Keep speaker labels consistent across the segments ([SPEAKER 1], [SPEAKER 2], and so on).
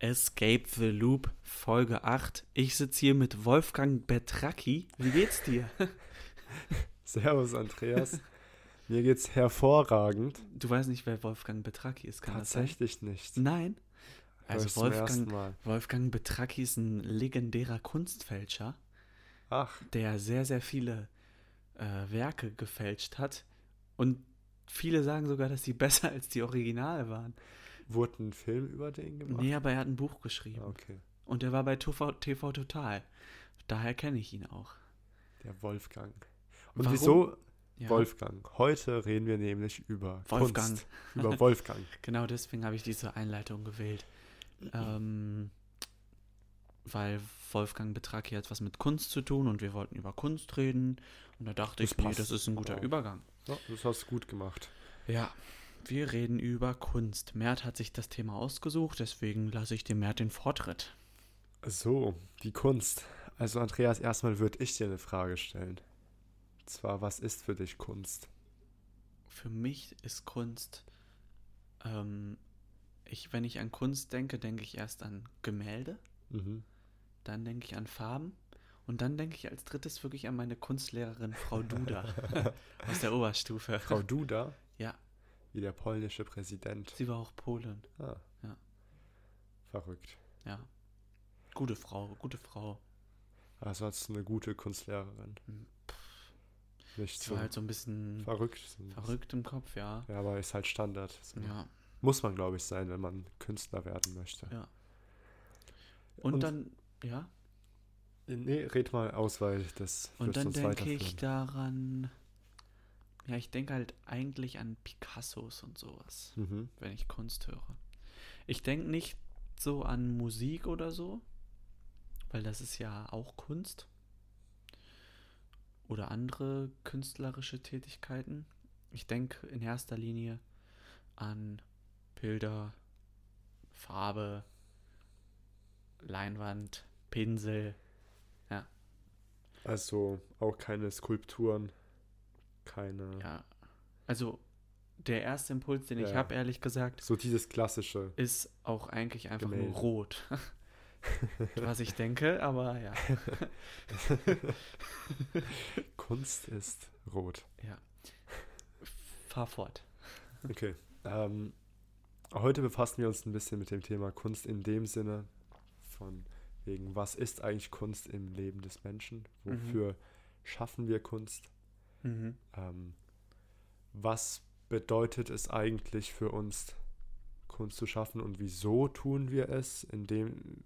[SPEAKER 1] Escape the Loop, Folge 8. Ich sitze hier mit Wolfgang Betracki. Wie geht's dir?
[SPEAKER 2] Servus, Andreas. Mir geht's hervorragend.
[SPEAKER 1] Du weißt nicht, wer Wolfgang Betracki ist, kann
[SPEAKER 2] Tatsächlich
[SPEAKER 1] das sein?
[SPEAKER 2] nicht.
[SPEAKER 1] Nein. Also Wolfgang. Wolfgang Betracki ist ein legendärer Kunstfälscher,
[SPEAKER 2] Ach,
[SPEAKER 1] der sehr, sehr viele äh, Werke gefälscht hat. Und viele sagen sogar, dass sie besser als die Originale waren.
[SPEAKER 2] Wurde ein Film über den gemacht?
[SPEAKER 1] Nee, aber er hat ein Buch geschrieben.
[SPEAKER 2] Okay.
[SPEAKER 1] Und er war bei TV, TV Total. Daher kenne ich ihn auch.
[SPEAKER 2] Der Wolfgang. Und
[SPEAKER 1] Warum?
[SPEAKER 2] wieso
[SPEAKER 1] Ja,
[SPEAKER 2] Wolfgang? Heute reden wir nämlich über
[SPEAKER 1] Wolfgang.
[SPEAKER 2] Kunst. Über Wolfgang.
[SPEAKER 1] Genau deswegen habe ich diese Einleitung gewählt. Ähm, weil Wolfgang Betraki hat was mit Kunst zu tun und wir wollten über Kunst reden. Und da dachte
[SPEAKER 2] Das
[SPEAKER 1] ich, nee,
[SPEAKER 2] passt.
[SPEAKER 1] das ist ein guter
[SPEAKER 2] Ja.
[SPEAKER 1] Übergang.
[SPEAKER 2] Ja, das hast du gut gemacht.
[SPEAKER 1] Ja, wir reden über Kunst. Mert hat sich das Thema ausgesucht, deswegen lasse ich dem Mert den Vortritt.
[SPEAKER 2] So, die Kunst. Also Andreas, erstmal würde ich dir eine Frage stellen. Und zwar, was ist für dich Kunst?
[SPEAKER 1] Für mich ist Kunst, ähm, ich, wenn ich an Kunst denke, denke ich erst an Gemälde.
[SPEAKER 2] Mhm.
[SPEAKER 1] Dann denke ich an Farben. Und dann denke ich als drittes wirklich an meine Kunstlehrerin Frau Duda aus der Oberstufe.
[SPEAKER 2] Frau Duda? Wie der polnische Präsident.
[SPEAKER 1] Sie war auch Polin.
[SPEAKER 2] Ah.
[SPEAKER 1] Ja.
[SPEAKER 2] Verrückt.
[SPEAKER 1] Ja. Gute Frau, gute Frau.
[SPEAKER 2] Also du eine gute Kunstlehrerin.
[SPEAKER 1] Hm,
[SPEAKER 2] Nicht
[SPEAKER 1] Sie
[SPEAKER 2] so
[SPEAKER 1] war halt so ein bisschen
[SPEAKER 2] verrückt.
[SPEAKER 1] verrückt im Kopf, ja.
[SPEAKER 2] Ja, aber ist halt Standard. So.
[SPEAKER 1] Ja.
[SPEAKER 2] Muss man, glaube ich, sein, wenn man Künstler werden möchte.
[SPEAKER 1] Ja. Und, dann, ja.
[SPEAKER 2] Nee, red mal aus, weil das
[SPEAKER 1] Und dann
[SPEAKER 2] uns
[SPEAKER 1] denke ich daran. Ja, ich denke halt eigentlich an Picassos und sowas.
[SPEAKER 2] Mhm.
[SPEAKER 1] wenn ich Kunst höre. Ich denke nicht so an Musik oder so, weil das ist ja auch Kunst. Oder andere künstlerische Tätigkeiten. Ich denke in erster Linie an Bilder, Farbe, Leinwand, Pinsel.
[SPEAKER 2] Also auch keine Skulpturen, keine.
[SPEAKER 1] Ja, also der erste Impuls, den ich
[SPEAKER 2] Ja.
[SPEAKER 1] habe, ehrlich gesagt,
[SPEAKER 2] So dieses klassische.
[SPEAKER 1] ist auch eigentlich einfach nur
[SPEAKER 2] Gemälde.
[SPEAKER 1] rot. Was ich denke, aber ja.
[SPEAKER 2] Kunst ist rot.
[SPEAKER 1] ja. Fahr fort.
[SPEAKER 2] Okay. Ähm, heute befassen wir uns ein bisschen mit dem Thema Kunst in dem Sinne von wegen, was ist eigentlich Kunst im Leben des Menschen? Wofür schaffen wir Kunst?
[SPEAKER 1] Mhm.
[SPEAKER 2] Ähm, was bedeutet es eigentlich für uns, Kunst zu schaffen und wieso tun wir es? In dem,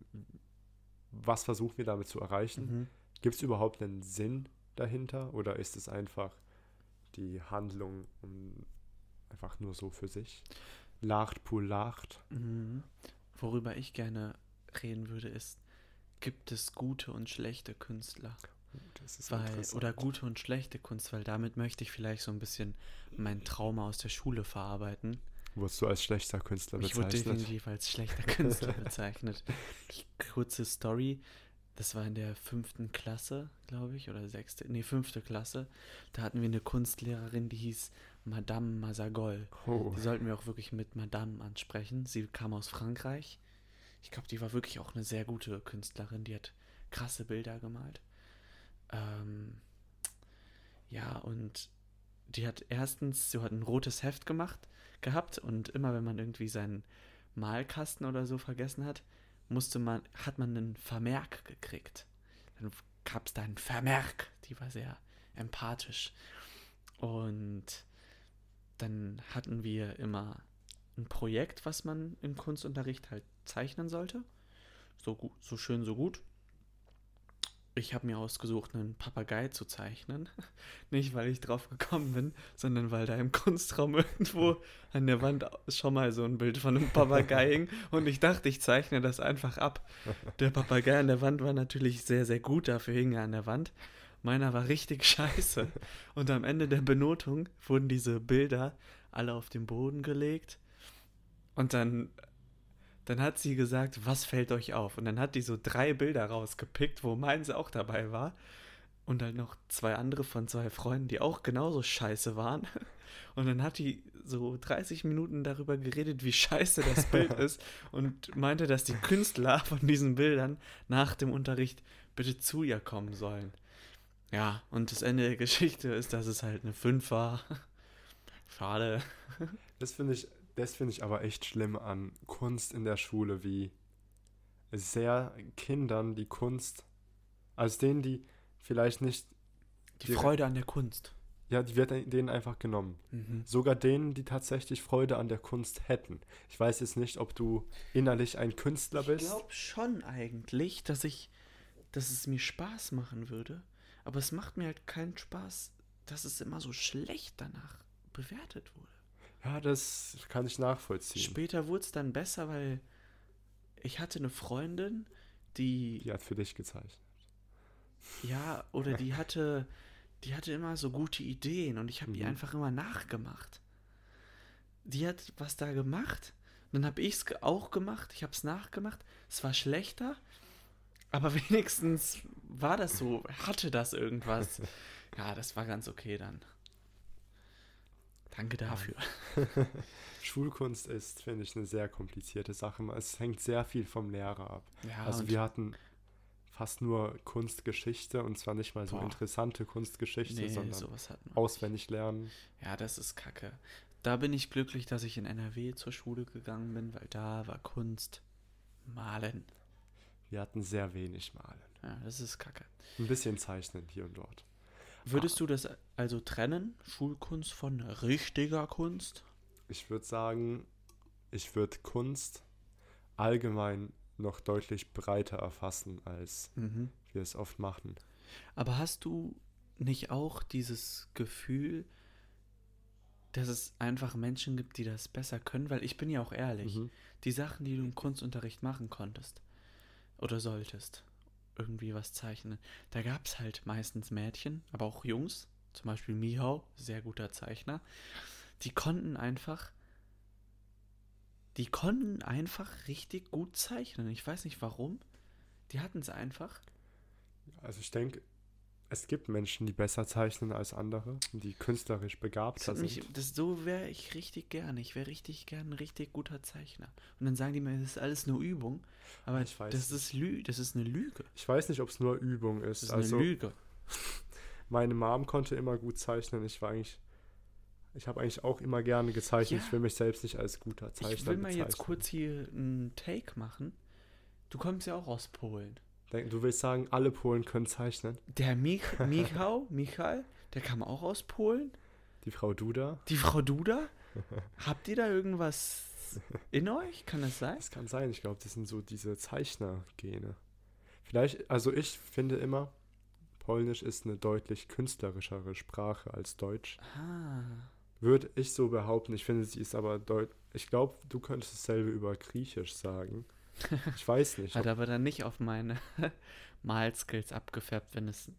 [SPEAKER 2] was versuchen wir damit zu erreichen?
[SPEAKER 1] Mhm.
[SPEAKER 2] Gibt es überhaupt einen Sinn dahinter oder ist es einfach die Handlung um, einfach nur so für sich? Lacht pur lacht.
[SPEAKER 1] Mhm. Worüber ich gerne reden würde, ist, gibt es gute und schlechte Künstler?
[SPEAKER 2] Das ist
[SPEAKER 1] Weil,
[SPEAKER 2] interessant.
[SPEAKER 1] oder gute und schlechte Kunst, weil damit möchte ich vielleicht so ein bisschen mein Trauma aus der Schule verarbeiten.
[SPEAKER 2] Wurdest du als schlechter Künstler
[SPEAKER 1] Ich wurde
[SPEAKER 2] bezeichnet?
[SPEAKER 1] definitiv als schlechter Künstler bezeichnet. Ich, kurze Story. Das war in der fünften Klasse, glaube ich, oder sechste, nee, fünfte Klasse. Da hatten wir eine Kunstlehrerin, die hieß Madame Mazagol.
[SPEAKER 2] Oh,
[SPEAKER 1] Die sollten wir auch wirklich mit Madame ansprechen. Sie kam aus Frankreich. Ich glaube, die war wirklich auch eine sehr gute Künstlerin. Die hat krasse Bilder gemalt. Ähm, ja, und die hat erstens, sie hat ein rotes Heft gemacht gehabt und immer wenn man irgendwie seinen Malkasten oder so vergessen hat, musste man, hat man einen Vermerk gekriegt. Dann gab es da einen Vermerk. Die war sehr empathisch. Und dann hatten wir immer ein Projekt, was man im Kunstunterricht halt zeichnen sollte. So, gut, so schön, so gut. Ich habe mir ausgesucht, einen Papagei zu zeichnen. Nicht, weil ich drauf gekommen bin, sondern weil da im Kunstraum irgendwo an der Wand schon mal so ein Bild von einem Papagei hing. Und ich dachte, ich zeichne das einfach ab. Der Papagei an der Wand war natürlich sehr, sehr gut, dafür hing er an der Wand. Meiner war richtig scheiße. Und am Ende der Benotung wurden diese Bilder alle auf den Boden gelegt. Und dann, dann hat sie gesagt, was fällt euch auf? Und dann hat die so drei Bilder rausgepickt, wo meins auch dabei war. und halt noch zwei andere von zwei Freunden, die auch genauso scheiße waren. Und dann hat die so 30 Minuten darüber geredet, wie scheiße das Bild ist und meinte, dass die Künstler von diesen Bildern nach dem Unterricht bitte zu ihr kommen sollen. Ja, und das Ende der Geschichte ist, dass es halt eine 5 war. Schade.
[SPEAKER 2] Das finde ich, das finde ich aber echt schlimm an Kunst in der Schule, wie sehr Kindern die Kunst, als denen, die vielleicht nicht.
[SPEAKER 1] Die Freude an der Kunst.
[SPEAKER 2] Ja, die wird denen einfach genommen.
[SPEAKER 1] Mhm.
[SPEAKER 2] Sogar denen, die tatsächlich Freude an der Kunst hätten. Ich weiß jetzt nicht, ob du innerlich ein Künstler bist.
[SPEAKER 1] Ich glaube schon eigentlich, dass ich, dass es mir Spaß machen würde. Aber es macht mir halt keinen Spaß, dass es immer so schlecht danach bewertet wurde.
[SPEAKER 2] Ja, das kann ich nachvollziehen.
[SPEAKER 1] Später wurde es dann besser, weil ich hatte eine Freundin, die.
[SPEAKER 2] Die hat für dich gezeichnet.
[SPEAKER 1] Ja, oder die hatte, die hatte immer so gute Ideen und ich habe
[SPEAKER 2] Mhm.
[SPEAKER 1] die einfach immer nachgemacht. Die hat was da gemacht, dann habe ich es auch gemacht, ich habe es nachgemacht. Es war schlechter, aber wenigstens war das so, hatte das irgendwas. Ja, das war ganz okay dann. Danke dafür.
[SPEAKER 2] Schulkunst ist, finde ich, eine sehr komplizierte Sache. Es hängt sehr viel vom Lehrer ab.
[SPEAKER 1] Ja,
[SPEAKER 2] also wir hatten fast nur Kunstgeschichte und zwar nicht mal so
[SPEAKER 1] Boah.
[SPEAKER 2] interessante Kunstgeschichte,
[SPEAKER 1] nee,
[SPEAKER 2] sondern
[SPEAKER 1] sowas hat man.
[SPEAKER 2] auswendig lernen.
[SPEAKER 1] Ja, das ist kacke. Da bin ich glücklich, dass ich in NRW zur Schule gegangen bin, weil da war Kunst malen.
[SPEAKER 2] Wir hatten sehr wenig Malen.
[SPEAKER 1] Ja, das ist kacke.
[SPEAKER 2] Ein bisschen Zeichnen hier und dort.
[SPEAKER 1] Würdest du das also trennen, Schulkunst von richtiger Kunst?
[SPEAKER 2] Ich würde sagen, ich würde Kunst allgemein noch deutlich breiter erfassen, als
[SPEAKER 1] Mhm.
[SPEAKER 2] wir es oft machen.
[SPEAKER 1] Aber hast du nicht auch dieses Gefühl, dass es einfach Menschen gibt, die das besser können? Weil ich bin ja auch ehrlich,
[SPEAKER 2] Mhm.
[SPEAKER 1] die Sachen, die du im Kunstunterricht machen konntest oder solltest, irgendwie was zeichnen, da gab es halt meistens Mädchen, aber auch Jungs, zum Beispiel Mihau, sehr guter Zeichner, die konnten einfach, die konnten einfach richtig gut zeichnen. Ich weiß nicht warum. Die hatten es einfach.
[SPEAKER 2] Also ich denke, es gibt Menschen, die besser zeichnen als andere, die künstlerisch begabter
[SPEAKER 1] mich,
[SPEAKER 2] sind.
[SPEAKER 1] das, so wäre ich richtig gerne. Ich wäre richtig gern ein richtig guter Zeichner. Und dann sagen die mir, das ist alles nur Übung. Aber
[SPEAKER 2] Ich weiß
[SPEAKER 1] das ist Lü das ist eine Lüge.
[SPEAKER 2] Ich weiß nicht, ob es nur Übung ist.
[SPEAKER 1] Das ist
[SPEAKER 2] also
[SPEAKER 1] eine Lüge.
[SPEAKER 2] meine Mom konnte immer gut zeichnen. Ich war eigentlich, ich habe eigentlich auch immer gerne gezeichnet.
[SPEAKER 1] Ja.
[SPEAKER 2] Ich will mich selbst nicht als guter Zeichner
[SPEAKER 1] Ich will mal jetzt
[SPEAKER 2] bezeichnen.
[SPEAKER 1] kurz hier einen Take machen. Du kommst ja auch aus Polen.
[SPEAKER 2] Du willst sagen, alle Polen können zeichnen.
[SPEAKER 1] Der Mich Michał, Michael, der kam auch aus Polen.
[SPEAKER 2] Die Frau Duda.
[SPEAKER 1] Die Frau Duda. Habt ihr da irgendwas in euch? Kann das sein?
[SPEAKER 2] Das kann sein. Ich glaube, das sind so diese Zeichner-Gene. Vielleicht, also ich finde immer, Polnisch ist eine deutlich künstlerischere Sprache als Deutsch.
[SPEAKER 1] Ah.
[SPEAKER 2] Würde ich so behaupten. Ich finde, sie ist aber deutlich. Ich glaube, du könntest dasselbe über Griechisch sagen. Ich weiß nicht.
[SPEAKER 1] Hat aber dann nicht auf meine Malskills abgefärbt, wenn es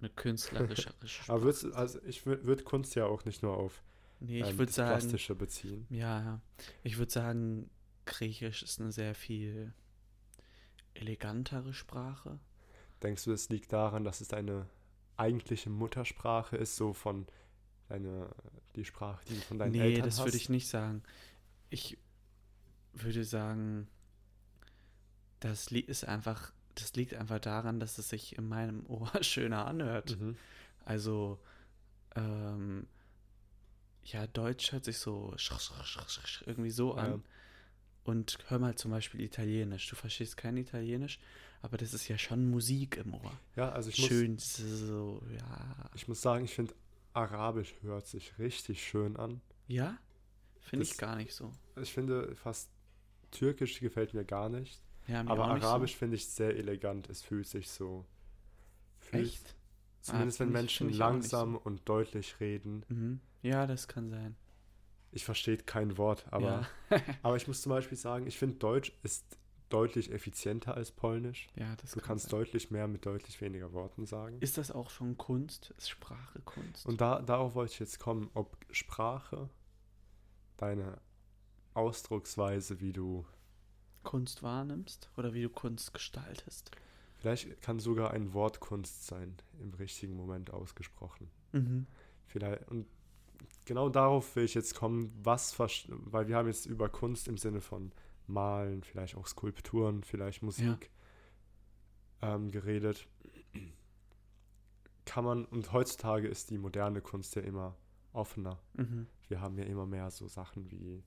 [SPEAKER 1] eine künstlerischere Sprache
[SPEAKER 2] aber würd's,
[SPEAKER 1] ist.
[SPEAKER 2] also ich würde Kunst ja auch nicht nur auf
[SPEAKER 1] Nee, ich
[SPEAKER 2] ähm, das
[SPEAKER 1] sagen,
[SPEAKER 2] Plastische beziehen.
[SPEAKER 1] ja. Ich würde sagen, Griechisch ist eine sehr viel elegantere Sprache.
[SPEAKER 2] Denkst du, das liegt daran, dass es deine eigentliche Muttersprache ist, so von deine, die Sprache, die du von deinen
[SPEAKER 1] nee,
[SPEAKER 2] Eltern
[SPEAKER 1] das
[SPEAKER 2] hast?
[SPEAKER 1] würde ich nicht sagen. Ich würde sagen, das ist einfach, das liegt einfach daran, dass es sich in meinem Ohr schöner anhört.
[SPEAKER 2] Mhm.
[SPEAKER 1] Also, ähm, ja, Deutsch hört sich so irgendwie so an.
[SPEAKER 2] Ja.
[SPEAKER 1] Und hör mal zum Beispiel Italienisch. Du verstehst kein Italienisch, aber das ist ja schon Musik im Ohr.
[SPEAKER 2] Ja, also ich muss,
[SPEAKER 1] Schön, so, ja.
[SPEAKER 2] ich muss sagen, ich finde, Arabisch hört sich richtig schön an.
[SPEAKER 1] Ja? Finde ich gar nicht so.
[SPEAKER 2] Ich finde fast Türkisch gefällt mir gar nicht.
[SPEAKER 1] Ja,
[SPEAKER 2] aber Arabisch finde ich sehr elegant. Es fühlt sich so.
[SPEAKER 1] So.
[SPEAKER 2] Fühlt,
[SPEAKER 1] Echt?
[SPEAKER 2] Zumindest
[SPEAKER 1] Ah,
[SPEAKER 2] wenn
[SPEAKER 1] ich-
[SPEAKER 2] Menschen langsam und deutlich reden.
[SPEAKER 1] Mhm. Ja, das kann sein.
[SPEAKER 2] Ich verstehe kein Wort, aber,
[SPEAKER 1] ja.
[SPEAKER 2] aber ich muss zum Beispiel sagen, ich finde Deutsch ist deutlich effizienter als Polnisch.
[SPEAKER 1] ja, das
[SPEAKER 2] Du
[SPEAKER 1] kann
[SPEAKER 2] kannst
[SPEAKER 1] sein.
[SPEAKER 2] deutlich mehr mit deutlich weniger Worten sagen.
[SPEAKER 1] Ist das auch schon Kunst? Ist Sprache Kunst?
[SPEAKER 2] Und da, darauf wollte ich jetzt kommen, ob Sprache deine Ausdrucksweise, wie du
[SPEAKER 1] Kunst wahrnimmst oder wie du Kunst gestaltest?
[SPEAKER 2] Vielleicht kann sogar ein Wort Kunst sein, im richtigen Moment ausgesprochen.
[SPEAKER 1] Mhm.
[SPEAKER 2] Vielleicht, und genau darauf will ich jetzt kommen, was, weil wir haben jetzt über Kunst im Sinne von Malen, vielleicht auch Skulpturen, vielleicht Musik ähm, geredet. Kann man, und heutzutage ist die moderne Kunst ja immer offener.
[SPEAKER 1] Mhm.
[SPEAKER 2] Wir haben ja immer mehr so Sachen wie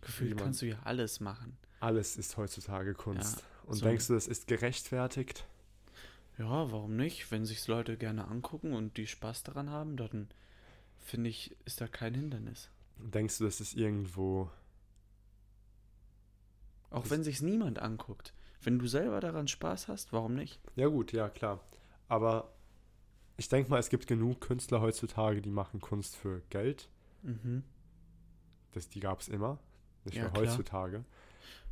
[SPEAKER 1] Gefühlt kannst du ja alles machen.
[SPEAKER 2] alles ist heutzutage Kunst. und
[SPEAKER 1] so-
[SPEAKER 2] denkst du, das ist gerechtfertigt?
[SPEAKER 1] Ja, warum nicht? Wenn sich Leute gerne angucken und die Spaß daran haben, dann finde ich, ist da kein Hindernis.
[SPEAKER 2] Denkst du, das ist irgendwo
[SPEAKER 1] Auch wenn sich's niemand anguckt. Wenn du selber daran Spaß hast, warum nicht?
[SPEAKER 2] Ja gut, ja klar. Aber ich denke mal, es gibt genug Künstler heutzutage, die machen Kunst für Geld.
[SPEAKER 1] Mhm.
[SPEAKER 2] Das, die gab es immer. Nicht
[SPEAKER 1] Ja,
[SPEAKER 2] für
[SPEAKER 1] klar.
[SPEAKER 2] heutzutage.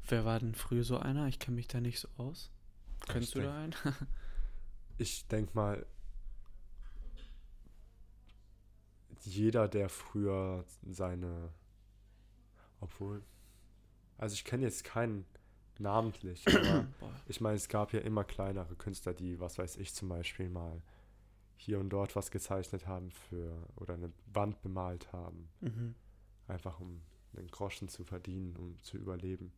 [SPEAKER 1] Wer war denn früher so einer? Ich kenne mich da nicht so aus. Kennst du
[SPEAKER 2] denk-
[SPEAKER 1] da einen?
[SPEAKER 2] Ich denke mal, jeder, der früher seine. Obwohl. Also ich kenne jetzt keinen namentlich, aber ich meine, es gab ja immer kleinere Künstler, die, was weiß ich, zum Beispiel mal hier und dort was gezeichnet haben für oder eine Wand bemalt haben.
[SPEAKER 1] Mhm.
[SPEAKER 2] einfach um einen Groschen zu verdienen, um zu überleben.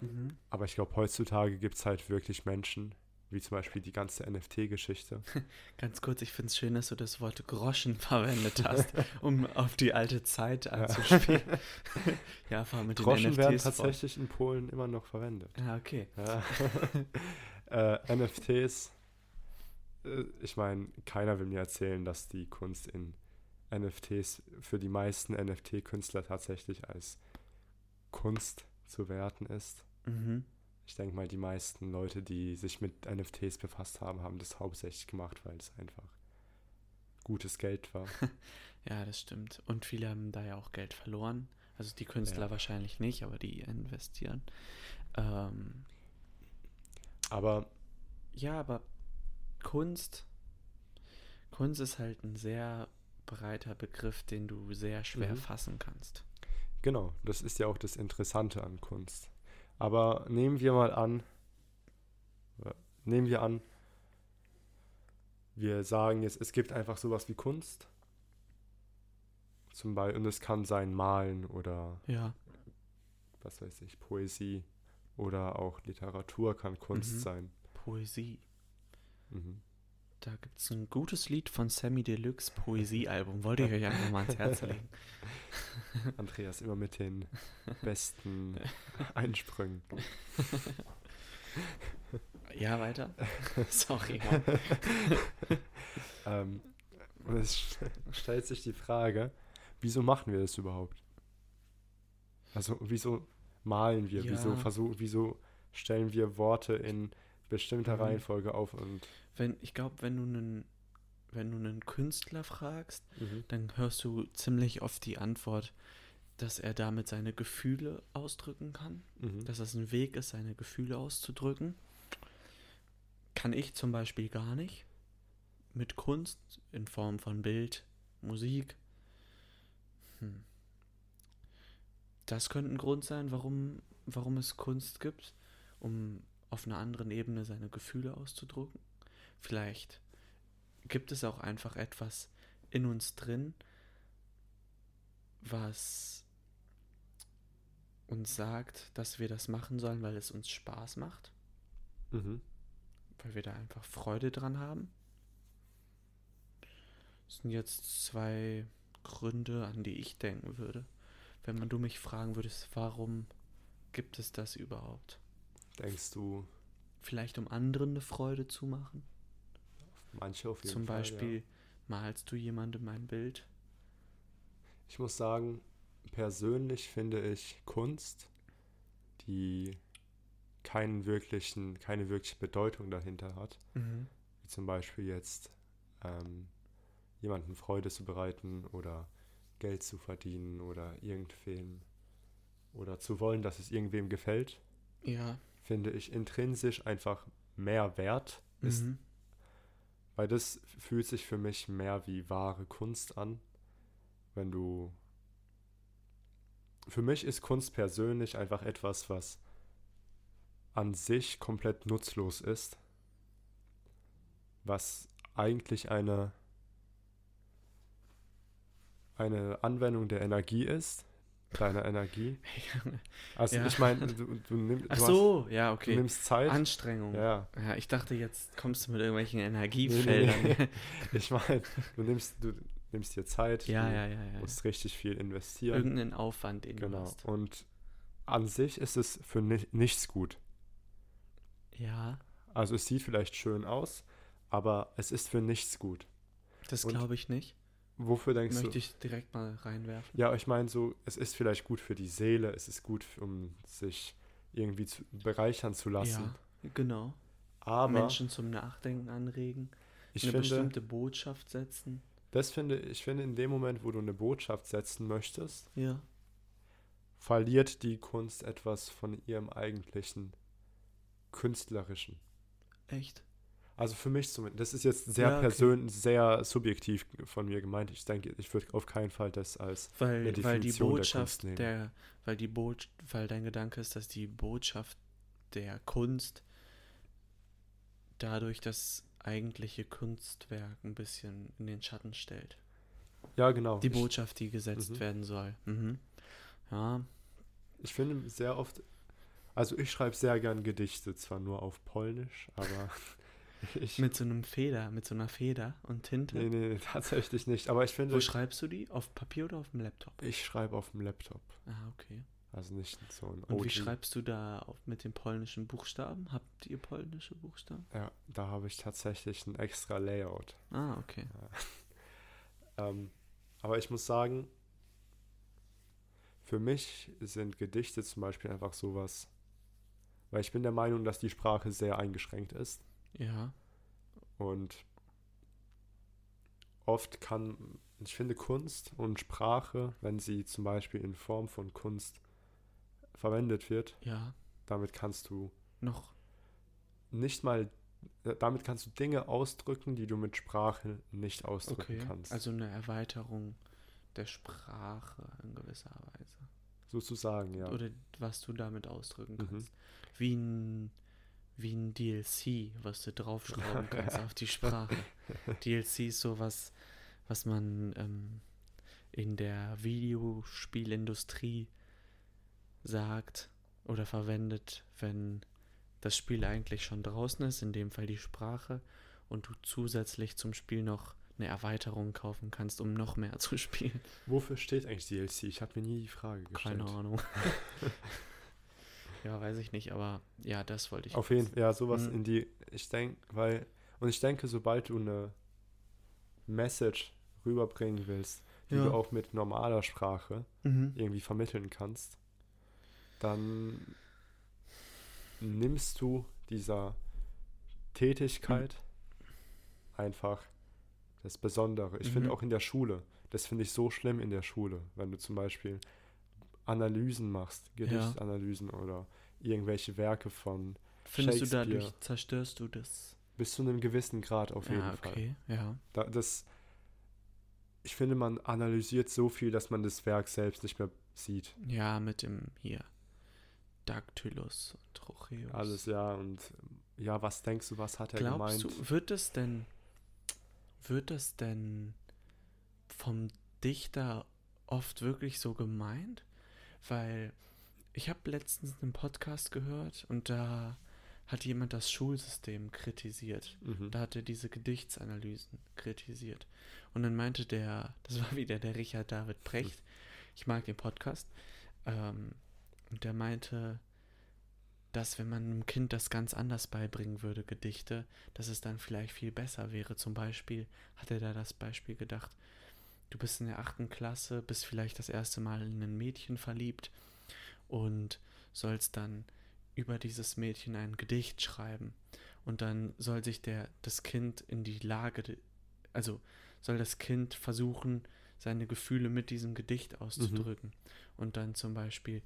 [SPEAKER 1] Mhm.
[SPEAKER 2] Aber ich glaube, heutzutage gibt es halt wirklich Menschen, wie zum Beispiel die ganze NFT-Geschichte.
[SPEAKER 1] Ganz kurz, ich finde es schön, dass du das Wort Groschen verwendet hast, um auf die alte Zeit anzuspielen. ja, fahr mit
[SPEAKER 2] Groschen
[SPEAKER 1] den
[SPEAKER 2] werden
[SPEAKER 1] NFTs fort.
[SPEAKER 2] tatsächlich in Polen immer noch verwendet.
[SPEAKER 1] Ja, okay.
[SPEAKER 2] Ja. äh, NFTs, äh, ich meine, keiner will mir erzählen, dass die Kunst in NFTs für die meisten NFT-Künstler tatsächlich als Kunst zu werten ist.
[SPEAKER 1] Mhm.
[SPEAKER 2] Ich denke mal, die meisten Leute, die sich mit NFTs befasst haben, haben das hauptsächlich gemacht, weil es einfach gutes Geld war.
[SPEAKER 1] Ja, das stimmt. Und viele haben da ja auch Geld verloren. Also die Künstler
[SPEAKER 2] Ja.
[SPEAKER 1] wahrscheinlich nicht, aber die investieren. Ähm,
[SPEAKER 2] Aber
[SPEAKER 1] ja, aber Kunst, Kunst ist halt ein sehr breiter Begriff, den du sehr schwer
[SPEAKER 2] Mhm.
[SPEAKER 1] fassen kannst.
[SPEAKER 2] genau, das ist ja auch das Interessante an Kunst. Aber nehmen wir mal an, nehmen wir an, wir sagen jetzt, es gibt einfach sowas wie Kunst. Zum Beispiel, und es kann sein Malen oder
[SPEAKER 1] Ja.
[SPEAKER 2] was weiß ich, Poesie oder auch Literatur kann Kunst
[SPEAKER 1] Mhm.
[SPEAKER 2] sein.
[SPEAKER 1] Poesie.
[SPEAKER 2] Mhm.
[SPEAKER 1] Da gibt es ein gutes Lied von Sammy Deluxe, Poesiealbum. Wollte ich euch einfach mal ans Herz legen.
[SPEAKER 2] Andreas immer mit den besten Einsprüngen.
[SPEAKER 1] Ja, weiter. Sorry.
[SPEAKER 2] Ähm, es st- stellt sich die Frage, wieso machen wir das überhaupt? Also wieso malen wir? Wieso
[SPEAKER 1] Ja.
[SPEAKER 2] versuchen, wieso stellen wir Worte in bestimmter
[SPEAKER 1] Mhm.
[SPEAKER 2] Reihenfolge auf und
[SPEAKER 1] Wenn, ich glaube, wenn du einen, wenn du einen Künstler fragst, dann hörst du ziemlich oft die Antwort, dass er damit seine Gefühle ausdrücken kann.
[SPEAKER 2] Mhm.
[SPEAKER 1] Dass das ein Weg ist, seine Gefühle auszudrücken. Kann ich zum Beispiel gar nicht. Mit Kunst in Form von Bild, Musik. Hm. Das könnte ein Grund sein, warum, warum es Kunst gibt, um auf einer anderen Ebene seine Gefühle auszudrücken. Vielleicht gibt es auch einfach etwas in uns drin, was uns sagt, dass wir das machen sollen, weil es uns Spaß macht,
[SPEAKER 2] Mhm.
[SPEAKER 1] weil wir da einfach Freude dran haben. Das sind jetzt zwei Gründe, an die ich denken würde. Wenn man du mich fragen würdest, warum gibt es das überhaupt?
[SPEAKER 2] Denkst du,
[SPEAKER 1] Vielleicht um anderen eine Freude zu machen?
[SPEAKER 2] Manche auf jeden
[SPEAKER 1] Zum
[SPEAKER 2] Fall,
[SPEAKER 1] Beispiel
[SPEAKER 2] Ja.
[SPEAKER 1] malst du jemandem ein Bild?
[SPEAKER 2] Ich muss sagen, persönlich finde ich Kunst, die keinen wirklichen, keine wirkliche Bedeutung dahinter hat,
[SPEAKER 1] Mhm.
[SPEAKER 2] wie zum Beispiel jetzt ähm, jemandem Freude zu bereiten oder Geld zu verdienen oder irgendwem oder zu wollen, dass es irgendwem gefällt,
[SPEAKER 1] Ja.
[SPEAKER 2] finde ich intrinsisch einfach mehr wert ist,
[SPEAKER 1] Mhm.
[SPEAKER 2] Weil das fühlt sich für mich mehr wie wahre Kunst an, wenn du für mich ist Kunst persönlich einfach etwas, was an sich komplett nutzlos ist, was eigentlich eine, eine Anwendung der Energie ist, deiner Energie. Also
[SPEAKER 1] Ja.
[SPEAKER 2] ich meine, du, du, nimm, du,
[SPEAKER 1] Ach
[SPEAKER 2] hast-
[SPEAKER 1] so, ja,
[SPEAKER 2] du
[SPEAKER 1] okay.
[SPEAKER 2] nimmst Zeit.
[SPEAKER 1] Anstrengung. Ja.
[SPEAKER 2] ja,
[SPEAKER 1] ich dachte, jetzt kommst du mit irgendwelchen
[SPEAKER 2] nee,
[SPEAKER 1] Energiefeldern.
[SPEAKER 2] nee. ich meine, du nimmst, du nimmst dir Zeit,
[SPEAKER 1] ja,
[SPEAKER 2] du
[SPEAKER 1] ja, ja, ja.
[SPEAKER 2] musst richtig viel investieren.
[SPEAKER 1] Irgendeinen Aufwand, den du
[SPEAKER 2] Genau.
[SPEAKER 1] hast.
[SPEAKER 2] Und an sich ist es für ni nichts gut.
[SPEAKER 1] Ja,
[SPEAKER 2] Also es sieht vielleicht schön aus, aber es ist für nichts gut.
[SPEAKER 1] das glaube ich nicht.
[SPEAKER 2] Wofür denkst
[SPEAKER 1] Möchte
[SPEAKER 2] du?
[SPEAKER 1] ich direkt mal reinwerfen.
[SPEAKER 2] Ja, ich meine so, es ist vielleicht gut für die Seele, es ist gut, um sich irgendwie zu bereichern zu lassen.
[SPEAKER 1] Ja, genau.
[SPEAKER 2] Aber
[SPEAKER 1] Menschen zum Nachdenken anregen,
[SPEAKER 2] ich
[SPEAKER 1] eine
[SPEAKER 2] finde,
[SPEAKER 1] bestimmte Botschaft setzen.
[SPEAKER 2] das finde ich finde in dem Moment, wo du eine Botschaft setzen möchtest,
[SPEAKER 1] Ja.
[SPEAKER 2] verliert die Kunst etwas von ihrem eigentlichen künstlerischen.
[SPEAKER 1] Echt?
[SPEAKER 2] Also für mich zumindest. Das ist jetzt sehr
[SPEAKER 1] Ja, okay.
[SPEAKER 2] persönlich, sehr subjektiv von mir gemeint. Ich denke, ich würde auf keinen Fall das als
[SPEAKER 1] Weil,
[SPEAKER 2] eine
[SPEAKER 1] weil die
[SPEAKER 2] Definition der
[SPEAKER 1] Botschaft
[SPEAKER 2] Kunst nehmen.
[SPEAKER 1] der, weil die Bot, weil dein Gedanke ist, dass die Botschaft der Kunst dadurch das eigentliche Kunstwerk ein bisschen in den Schatten stellt.
[SPEAKER 2] ja genau.
[SPEAKER 1] Die Botschaft, die gesetzt
[SPEAKER 2] Mhm.
[SPEAKER 1] werden soll. Mhm. Ja,
[SPEAKER 2] ich finde sehr oft, also ich schreibe sehr gern Gedichte, zwar nur auf Polnisch, aber ich
[SPEAKER 1] mit so einem Feder, mit so einer Feder und Tinte.
[SPEAKER 2] nee, nee, tatsächlich nicht. Aber ich finde,
[SPEAKER 1] Wo schreibst du die? Auf Papier oder auf dem Laptop?
[SPEAKER 2] ich schreibe auf dem Laptop,
[SPEAKER 1] Ah, okay.
[SPEAKER 2] also nicht so ein
[SPEAKER 1] Und wie schreibst du da mit den polnischen Buchstaben? Habt ihr polnische Buchstaben?
[SPEAKER 2] Ja, da habe ich tatsächlich ein extra Layout.
[SPEAKER 1] Ah, okay.
[SPEAKER 2] Ähm, aber ich muss sagen, für mich sind Gedichte zum Beispiel einfach sowas, weil ich bin der Meinung, dass die Sprache sehr eingeschränkt ist
[SPEAKER 1] Ja.
[SPEAKER 2] und oft kann, ich finde Kunst und Sprache, wenn sie zum Beispiel in Form von Kunst verwendet wird,
[SPEAKER 1] Ja.
[SPEAKER 2] damit kannst du
[SPEAKER 1] Noch.
[SPEAKER 2] nicht mal, damit kannst du Dinge ausdrücken, die du mit Sprache nicht ausdrücken
[SPEAKER 1] Okay.
[SPEAKER 2] kannst.
[SPEAKER 1] Also eine Erweiterung der Sprache in gewisser Weise.
[SPEAKER 2] sozusagen, ja.
[SPEAKER 1] Oder was du damit ausdrücken
[SPEAKER 2] Mhm.
[SPEAKER 1] kannst. Wie ein, wie ein DLC, was du draufschrauben kannst auf die Sprache. DLC ist sowas, was man ähm, in der Videospielindustrie sagt oder verwendet, wenn das Spiel eigentlich schon draußen ist, in dem Fall die Sprache, und du zusätzlich zum Spiel noch eine Erweiterung kaufen kannst, um noch mehr zu spielen.
[SPEAKER 2] Wofür steht eigentlich DLC? Ich habe mir nie die Frage gestellt.
[SPEAKER 1] Keine Ahnung. Ja, weiß ich nicht, aber ja, das wollte ich.
[SPEAKER 2] Auf jeden Fall, ja, sowas
[SPEAKER 1] Mhm.
[SPEAKER 2] in die, ich denke, weil, und ich denke, sobald du eine Message rüberbringen willst, die
[SPEAKER 1] Ja.
[SPEAKER 2] du auch mit normaler Sprache
[SPEAKER 1] Mhm.
[SPEAKER 2] irgendwie vermitteln kannst, dann nimmst du dieser Tätigkeit einfach das Besondere. Ich finde
[SPEAKER 1] Mhm.
[SPEAKER 2] auch in der Schule, das finde ich so schlimm in der Schule, wenn du zum Beispiel Analysen machst, Gedichtsanalysen oder irgendwelche Werke von
[SPEAKER 1] Findest du dadurch zerstörst du das?
[SPEAKER 2] bis zu einem gewissen Grad auf jeden
[SPEAKER 1] ja,
[SPEAKER 2] Fall.
[SPEAKER 1] okay, ja.
[SPEAKER 2] Da, das, ich finde, man analysiert so viel, dass man das Werk selbst nicht mehr sieht.
[SPEAKER 1] Ja, mit dem hier Dactylus und Trocheus.
[SPEAKER 2] Alles, ja, und ja, was denkst du, was hat er
[SPEAKER 1] Glaubst
[SPEAKER 2] gemeint?
[SPEAKER 1] du, wird es denn, wird es denn vom Dichter oft wirklich so gemeint? Weil ich habe letztens einen Podcast gehört und da hat jemand das Schulsystem kritisiert.
[SPEAKER 2] Mhm.
[SPEAKER 1] Da hat er diese Gedichtsanalysen kritisiert. Und dann meinte der, das war wieder der Richard David Precht, ich mag den Podcast, ähm, und der meinte, dass wenn man einem Kind das ganz anders beibringen würde, Gedichte, dass es dann vielleicht viel besser wäre. Zum Beispiel hat er da das Beispiel gedacht, du bist in der achten Klasse, bist vielleicht das erste Mal in ein Mädchen verliebt und sollst dann über dieses Mädchen ein Gedicht schreiben. Und dann soll sich der, das Kind in die Lage, also soll das Kind versuchen, seine Gefühle mit diesem Gedicht auszudrücken. Und dann zum Beispiel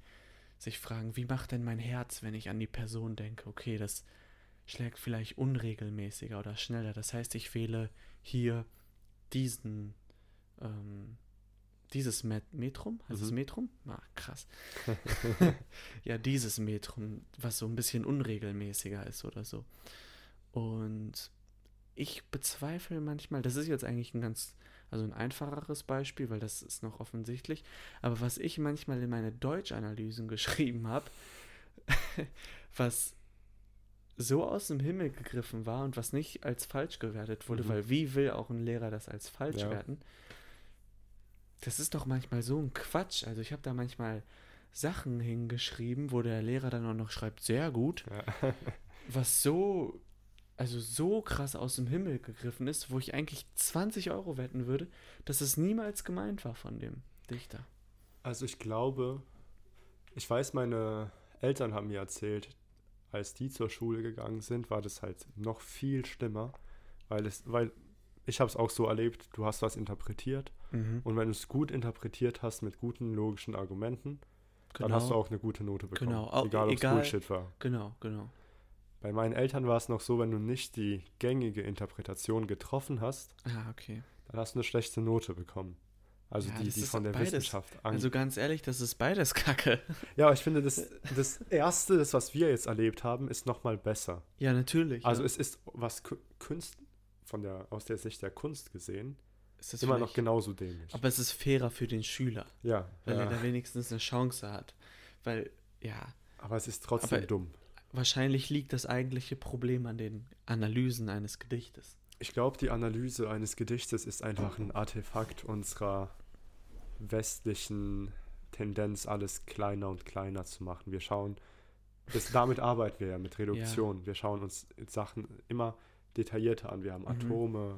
[SPEAKER 1] sich fragen, wie macht denn mein Herz, wenn ich an die Person denke? Okay, das schlägt vielleicht unregelmäßiger oder schneller. Das heißt, ich wähle hier diesen, ähm, dieses Met Metrum, heißt es
[SPEAKER 2] Mhm.
[SPEAKER 1] Metrum? Ah, krass. ja, dieses Metrum, was so ein bisschen unregelmäßiger ist oder so. Und ich bezweifle manchmal, das ist jetzt eigentlich ein ganz, also ein einfacheres Beispiel, weil das ist noch offensichtlich, aber was ich manchmal in meine Deutschanalysen geschrieben habe, was so aus dem Himmel gegriffen war und was nicht als falsch gewertet wurde,
[SPEAKER 2] Mhm.
[SPEAKER 1] weil wie will auch ein Lehrer das als falsch
[SPEAKER 2] Ja.
[SPEAKER 1] werten? Das ist doch manchmal so ein Quatsch. Also ich habe da manchmal Sachen hingeschrieben, wo der Lehrer dann auch noch schreibt, sehr gut,
[SPEAKER 2] Ja.
[SPEAKER 1] was so, also so krass aus dem Himmel gegriffen ist, wo ich eigentlich 20 Euro wetten würde, dass es niemals gemeint war von dem Dichter.
[SPEAKER 2] Also ich glaube, ich weiß, meine Eltern haben mir erzählt, als die zur Schule gegangen sind, war das halt noch viel schlimmer, weil es, weil ich habe es auch so erlebt, du hast was interpretiert und wenn du es gut interpretiert hast mit guten logischen Argumenten, dann hast du auch eine gute Note bekommen,
[SPEAKER 1] Genau, au-
[SPEAKER 2] egal ob es Bullshit war.
[SPEAKER 1] Genau, genau.
[SPEAKER 2] Bei meinen Eltern war es noch so, wenn du nicht die gängige Interpretation getroffen hast,
[SPEAKER 1] Ah, okay.
[SPEAKER 2] dann hast du eine schlechte Note bekommen. Also
[SPEAKER 1] Ja,
[SPEAKER 2] die, die von der
[SPEAKER 1] beides.
[SPEAKER 2] Wissenschaft an.
[SPEAKER 1] Also ganz ehrlich, das ist beides Kacke.
[SPEAKER 2] ja, ich finde, das, das Erste, das, was wir jetzt erlebt haben, ist nochmal besser.
[SPEAKER 1] Ja, natürlich.
[SPEAKER 2] Also
[SPEAKER 1] ja.
[SPEAKER 2] es ist, was Ku- Kunst, von der, aus der Sicht der Kunst gesehen,
[SPEAKER 1] ist
[SPEAKER 2] immer noch genauso dämlich.
[SPEAKER 1] Aber es ist fairer für den Schüler,
[SPEAKER 2] ja,
[SPEAKER 1] weil er
[SPEAKER 2] ja,
[SPEAKER 1] da wenigstens eine Chance hat. Weil, ja,
[SPEAKER 2] aber es ist trotzdem
[SPEAKER 1] aber-
[SPEAKER 2] dumm.
[SPEAKER 1] wahrscheinlich liegt das eigentliche Problem an den Analysen eines Gedichtes.
[SPEAKER 2] Ich glaube, die Analyse eines Gedichtes ist einfach ein Artefakt unserer westlichen Tendenz, alles kleiner und kleiner zu machen. Wir schauen, das, damit arbeiten wir ja mit Reduktion. Wir schauen uns Sachen immer detaillierter an. Wir haben
[SPEAKER 1] Mhm.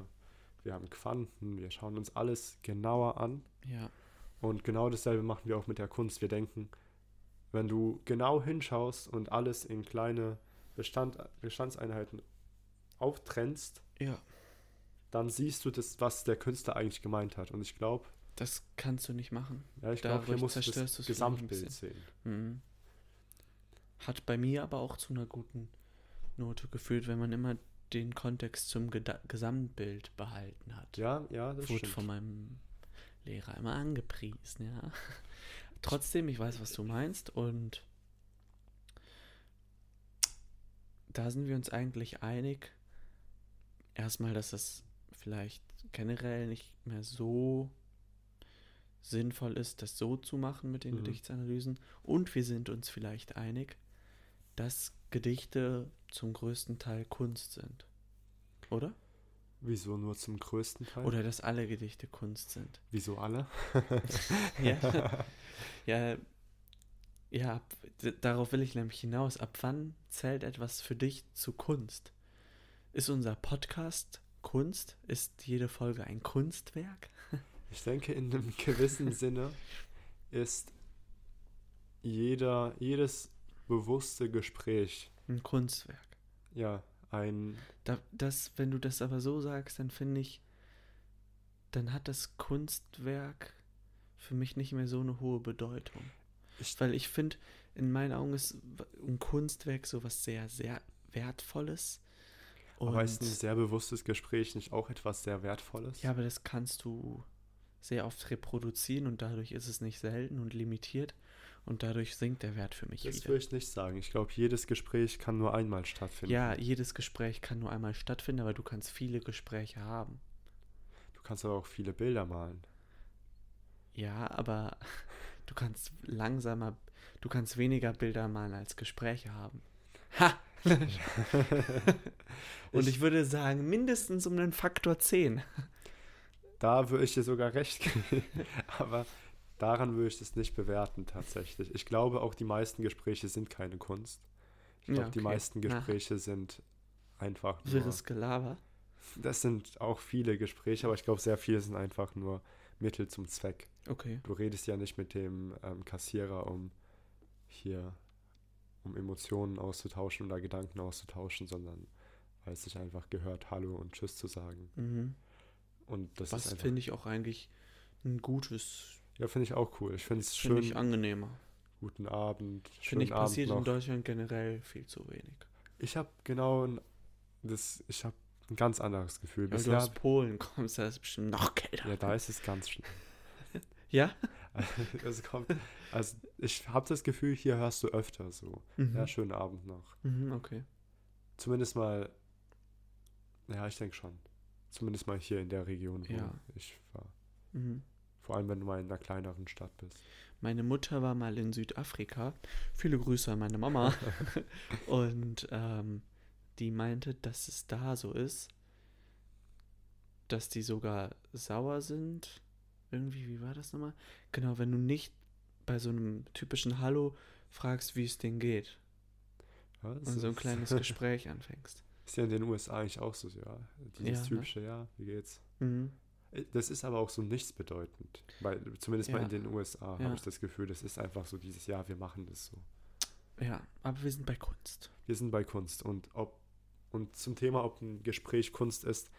[SPEAKER 2] Wir haben Quanten, wir schauen uns alles genauer an.
[SPEAKER 1] Ja,
[SPEAKER 2] Und genau dasselbe machen wir auch mit der Kunst. Wir denken, wenn du genau hinschaust und alles in kleine Bestand, Bestandseinheiten auftrennst,
[SPEAKER 1] ja,
[SPEAKER 2] dann siehst du das, was der Künstler eigentlich gemeint hat. Und ich glaube,
[SPEAKER 1] das kannst du nicht machen.
[SPEAKER 2] ja, ich glaube, hier musst du das Gesamtbild sehen.
[SPEAKER 1] Mhm. Hat bei mir aber auch zu einer guten Note geführt, wenn man immer den Kontext zum Geda Gesamtbild behalten hat.
[SPEAKER 2] Ja, ja, das
[SPEAKER 1] Wurde
[SPEAKER 2] stimmt.
[SPEAKER 1] von meinem Lehrer immer angepriesen, ja. Trotzdem, ich weiß, was du meinst und da sind wir uns eigentlich einig. Erstmal, dass es vielleicht generell nicht mehr so sinnvoll ist, das so zu machen mit den
[SPEAKER 2] Mhm.
[SPEAKER 1] Gedichtsanalysen. Und wir sind uns vielleicht einig, dass Gedichte zum größten Teil Kunst sind. Oder?
[SPEAKER 2] Wieso nur zum größten Teil?
[SPEAKER 1] Oder dass alle Gedichte Kunst sind.
[SPEAKER 2] Wieso alle?
[SPEAKER 1] Ja. ja. Ja, ab- darauf will ich nämlich hinaus. Ab wann zählt etwas für dich zu Kunst? Ist unser Podcast Kunst? Ist jede Folge ein Kunstwerk?
[SPEAKER 2] Ich denke, in einem gewissen Sinne ist jeder, jedes bewusste Gespräch
[SPEAKER 1] Ein Kunstwerk.
[SPEAKER 2] ja ein
[SPEAKER 1] Da, das, wenn du das aber so sagst, dann finde ich, dann hat das Kunstwerk für mich nicht mehr so eine hohe Bedeutung.
[SPEAKER 2] Ich-
[SPEAKER 1] Weil ich finde, in meinen Augen ist ein Kunstwerk sowas sehr, sehr Wertvolles.
[SPEAKER 2] Aber ist ein
[SPEAKER 1] Und-
[SPEAKER 2] sehr bewusstes Gespräch nicht auch etwas sehr Wertvolles?
[SPEAKER 1] Ja, aber das kannst du sehr oft reproduzieren und dadurch ist es nicht selten und limitiert und dadurch sinkt der Wert für mich
[SPEAKER 2] das
[SPEAKER 1] wieder.
[SPEAKER 2] würde ich nicht sagen. Ich glaube, jedes Gespräch kann nur einmal stattfinden.
[SPEAKER 1] Ja, jedes Gespräch kann nur einmal stattfinden, aber du kannst viele Gespräche haben.
[SPEAKER 2] Du kannst aber auch viele Bilder malen.
[SPEAKER 1] Ja, aber du kannst langsamer, du kannst weniger Bilder malen als Gespräche haben. Ha! und ich, würde sagen, mindestens um einen Faktor 10.
[SPEAKER 2] Da würde ich dir sogar recht geben. Aber daran würde ich das nicht bewerten tatsächlich. Ich glaube, auch die meisten Gespräche sind keine Kunst. Ich glaube,
[SPEAKER 1] Ja,
[SPEAKER 2] die
[SPEAKER 1] okay.
[SPEAKER 2] meisten
[SPEAKER 1] Aha.
[SPEAKER 2] Gespräche sind einfach nur.
[SPEAKER 1] Wirres Gelaber.
[SPEAKER 2] Das sind auch viele Gespräche, aber ich glaube, sehr viele sind einfach nur Mittel zum Zweck.
[SPEAKER 1] Okay.
[SPEAKER 2] Du redest ja nicht mit dem ähm, Kassierer, um hier um Emotionen auszutauschen oder Gedanken auszutauschen, sondern weil es sich einfach gehört, Hallo und Tschüss zu sagen.
[SPEAKER 1] Mhm.
[SPEAKER 2] Und das
[SPEAKER 1] Was finde ich auch eigentlich ein gutes,
[SPEAKER 2] Ja, finde ich auch cool. Ich finde es
[SPEAKER 1] finde
[SPEAKER 2] schön.
[SPEAKER 1] ich angenehmer.
[SPEAKER 2] Guten Abend.
[SPEAKER 1] Finde ich
[SPEAKER 2] Abend
[SPEAKER 1] passiert
[SPEAKER 2] noch.
[SPEAKER 1] in Deutschland generell viel zu wenig.
[SPEAKER 2] Ich habe genau ein, das, ich habe ein ganz anderes Gefühl.
[SPEAKER 1] Weil du
[SPEAKER 2] Bisher,
[SPEAKER 1] aus Polen kommst, da ist es bestimmt noch kälter.
[SPEAKER 2] ja, da ist es ganz schlimm.
[SPEAKER 1] Ja?
[SPEAKER 2] es kommt, also ich habe das Gefühl, hier hörst du öfter so.
[SPEAKER 1] Mhm.
[SPEAKER 2] Ja, schönen Abend noch.
[SPEAKER 1] Mhm, okay.
[SPEAKER 2] Zumindest mal Ja, ich denke schon. Zumindest mal hier in der Region, wo
[SPEAKER 1] Ja.
[SPEAKER 2] ich war.
[SPEAKER 1] Mhm.
[SPEAKER 2] Vor allem, wenn du mal in einer kleineren Stadt bist.
[SPEAKER 1] Meine Mutter war mal in Südafrika. Viele Grüße an meine Mama. Und ähm, die meinte, dass es da so ist, dass die sogar sauer sind. Irgendwie, wie war das nochmal? Genau, wenn du nicht bei so einem typischen Hallo fragst, wie es denen geht
[SPEAKER 2] Ja,
[SPEAKER 1] und so ein kleines Gespräch anfängst.
[SPEAKER 2] Ist ja in den USA eigentlich auch so, ja. Dieses
[SPEAKER 1] Ja, ne?
[SPEAKER 2] typische, ja, wie geht's?
[SPEAKER 1] Mhm.
[SPEAKER 2] Das ist aber auch so nichtsbedeutend. Weil, zumindest mal
[SPEAKER 1] Ja.
[SPEAKER 2] in den USA
[SPEAKER 1] Ja.
[SPEAKER 2] habe ich das Gefühl, das ist einfach so dieses, ja, wir machen das so.
[SPEAKER 1] Ja, aber wir sind bei Kunst.
[SPEAKER 2] Wir sind bei Kunst und ob und zum Thema, ob ein Gespräch Kunst ist,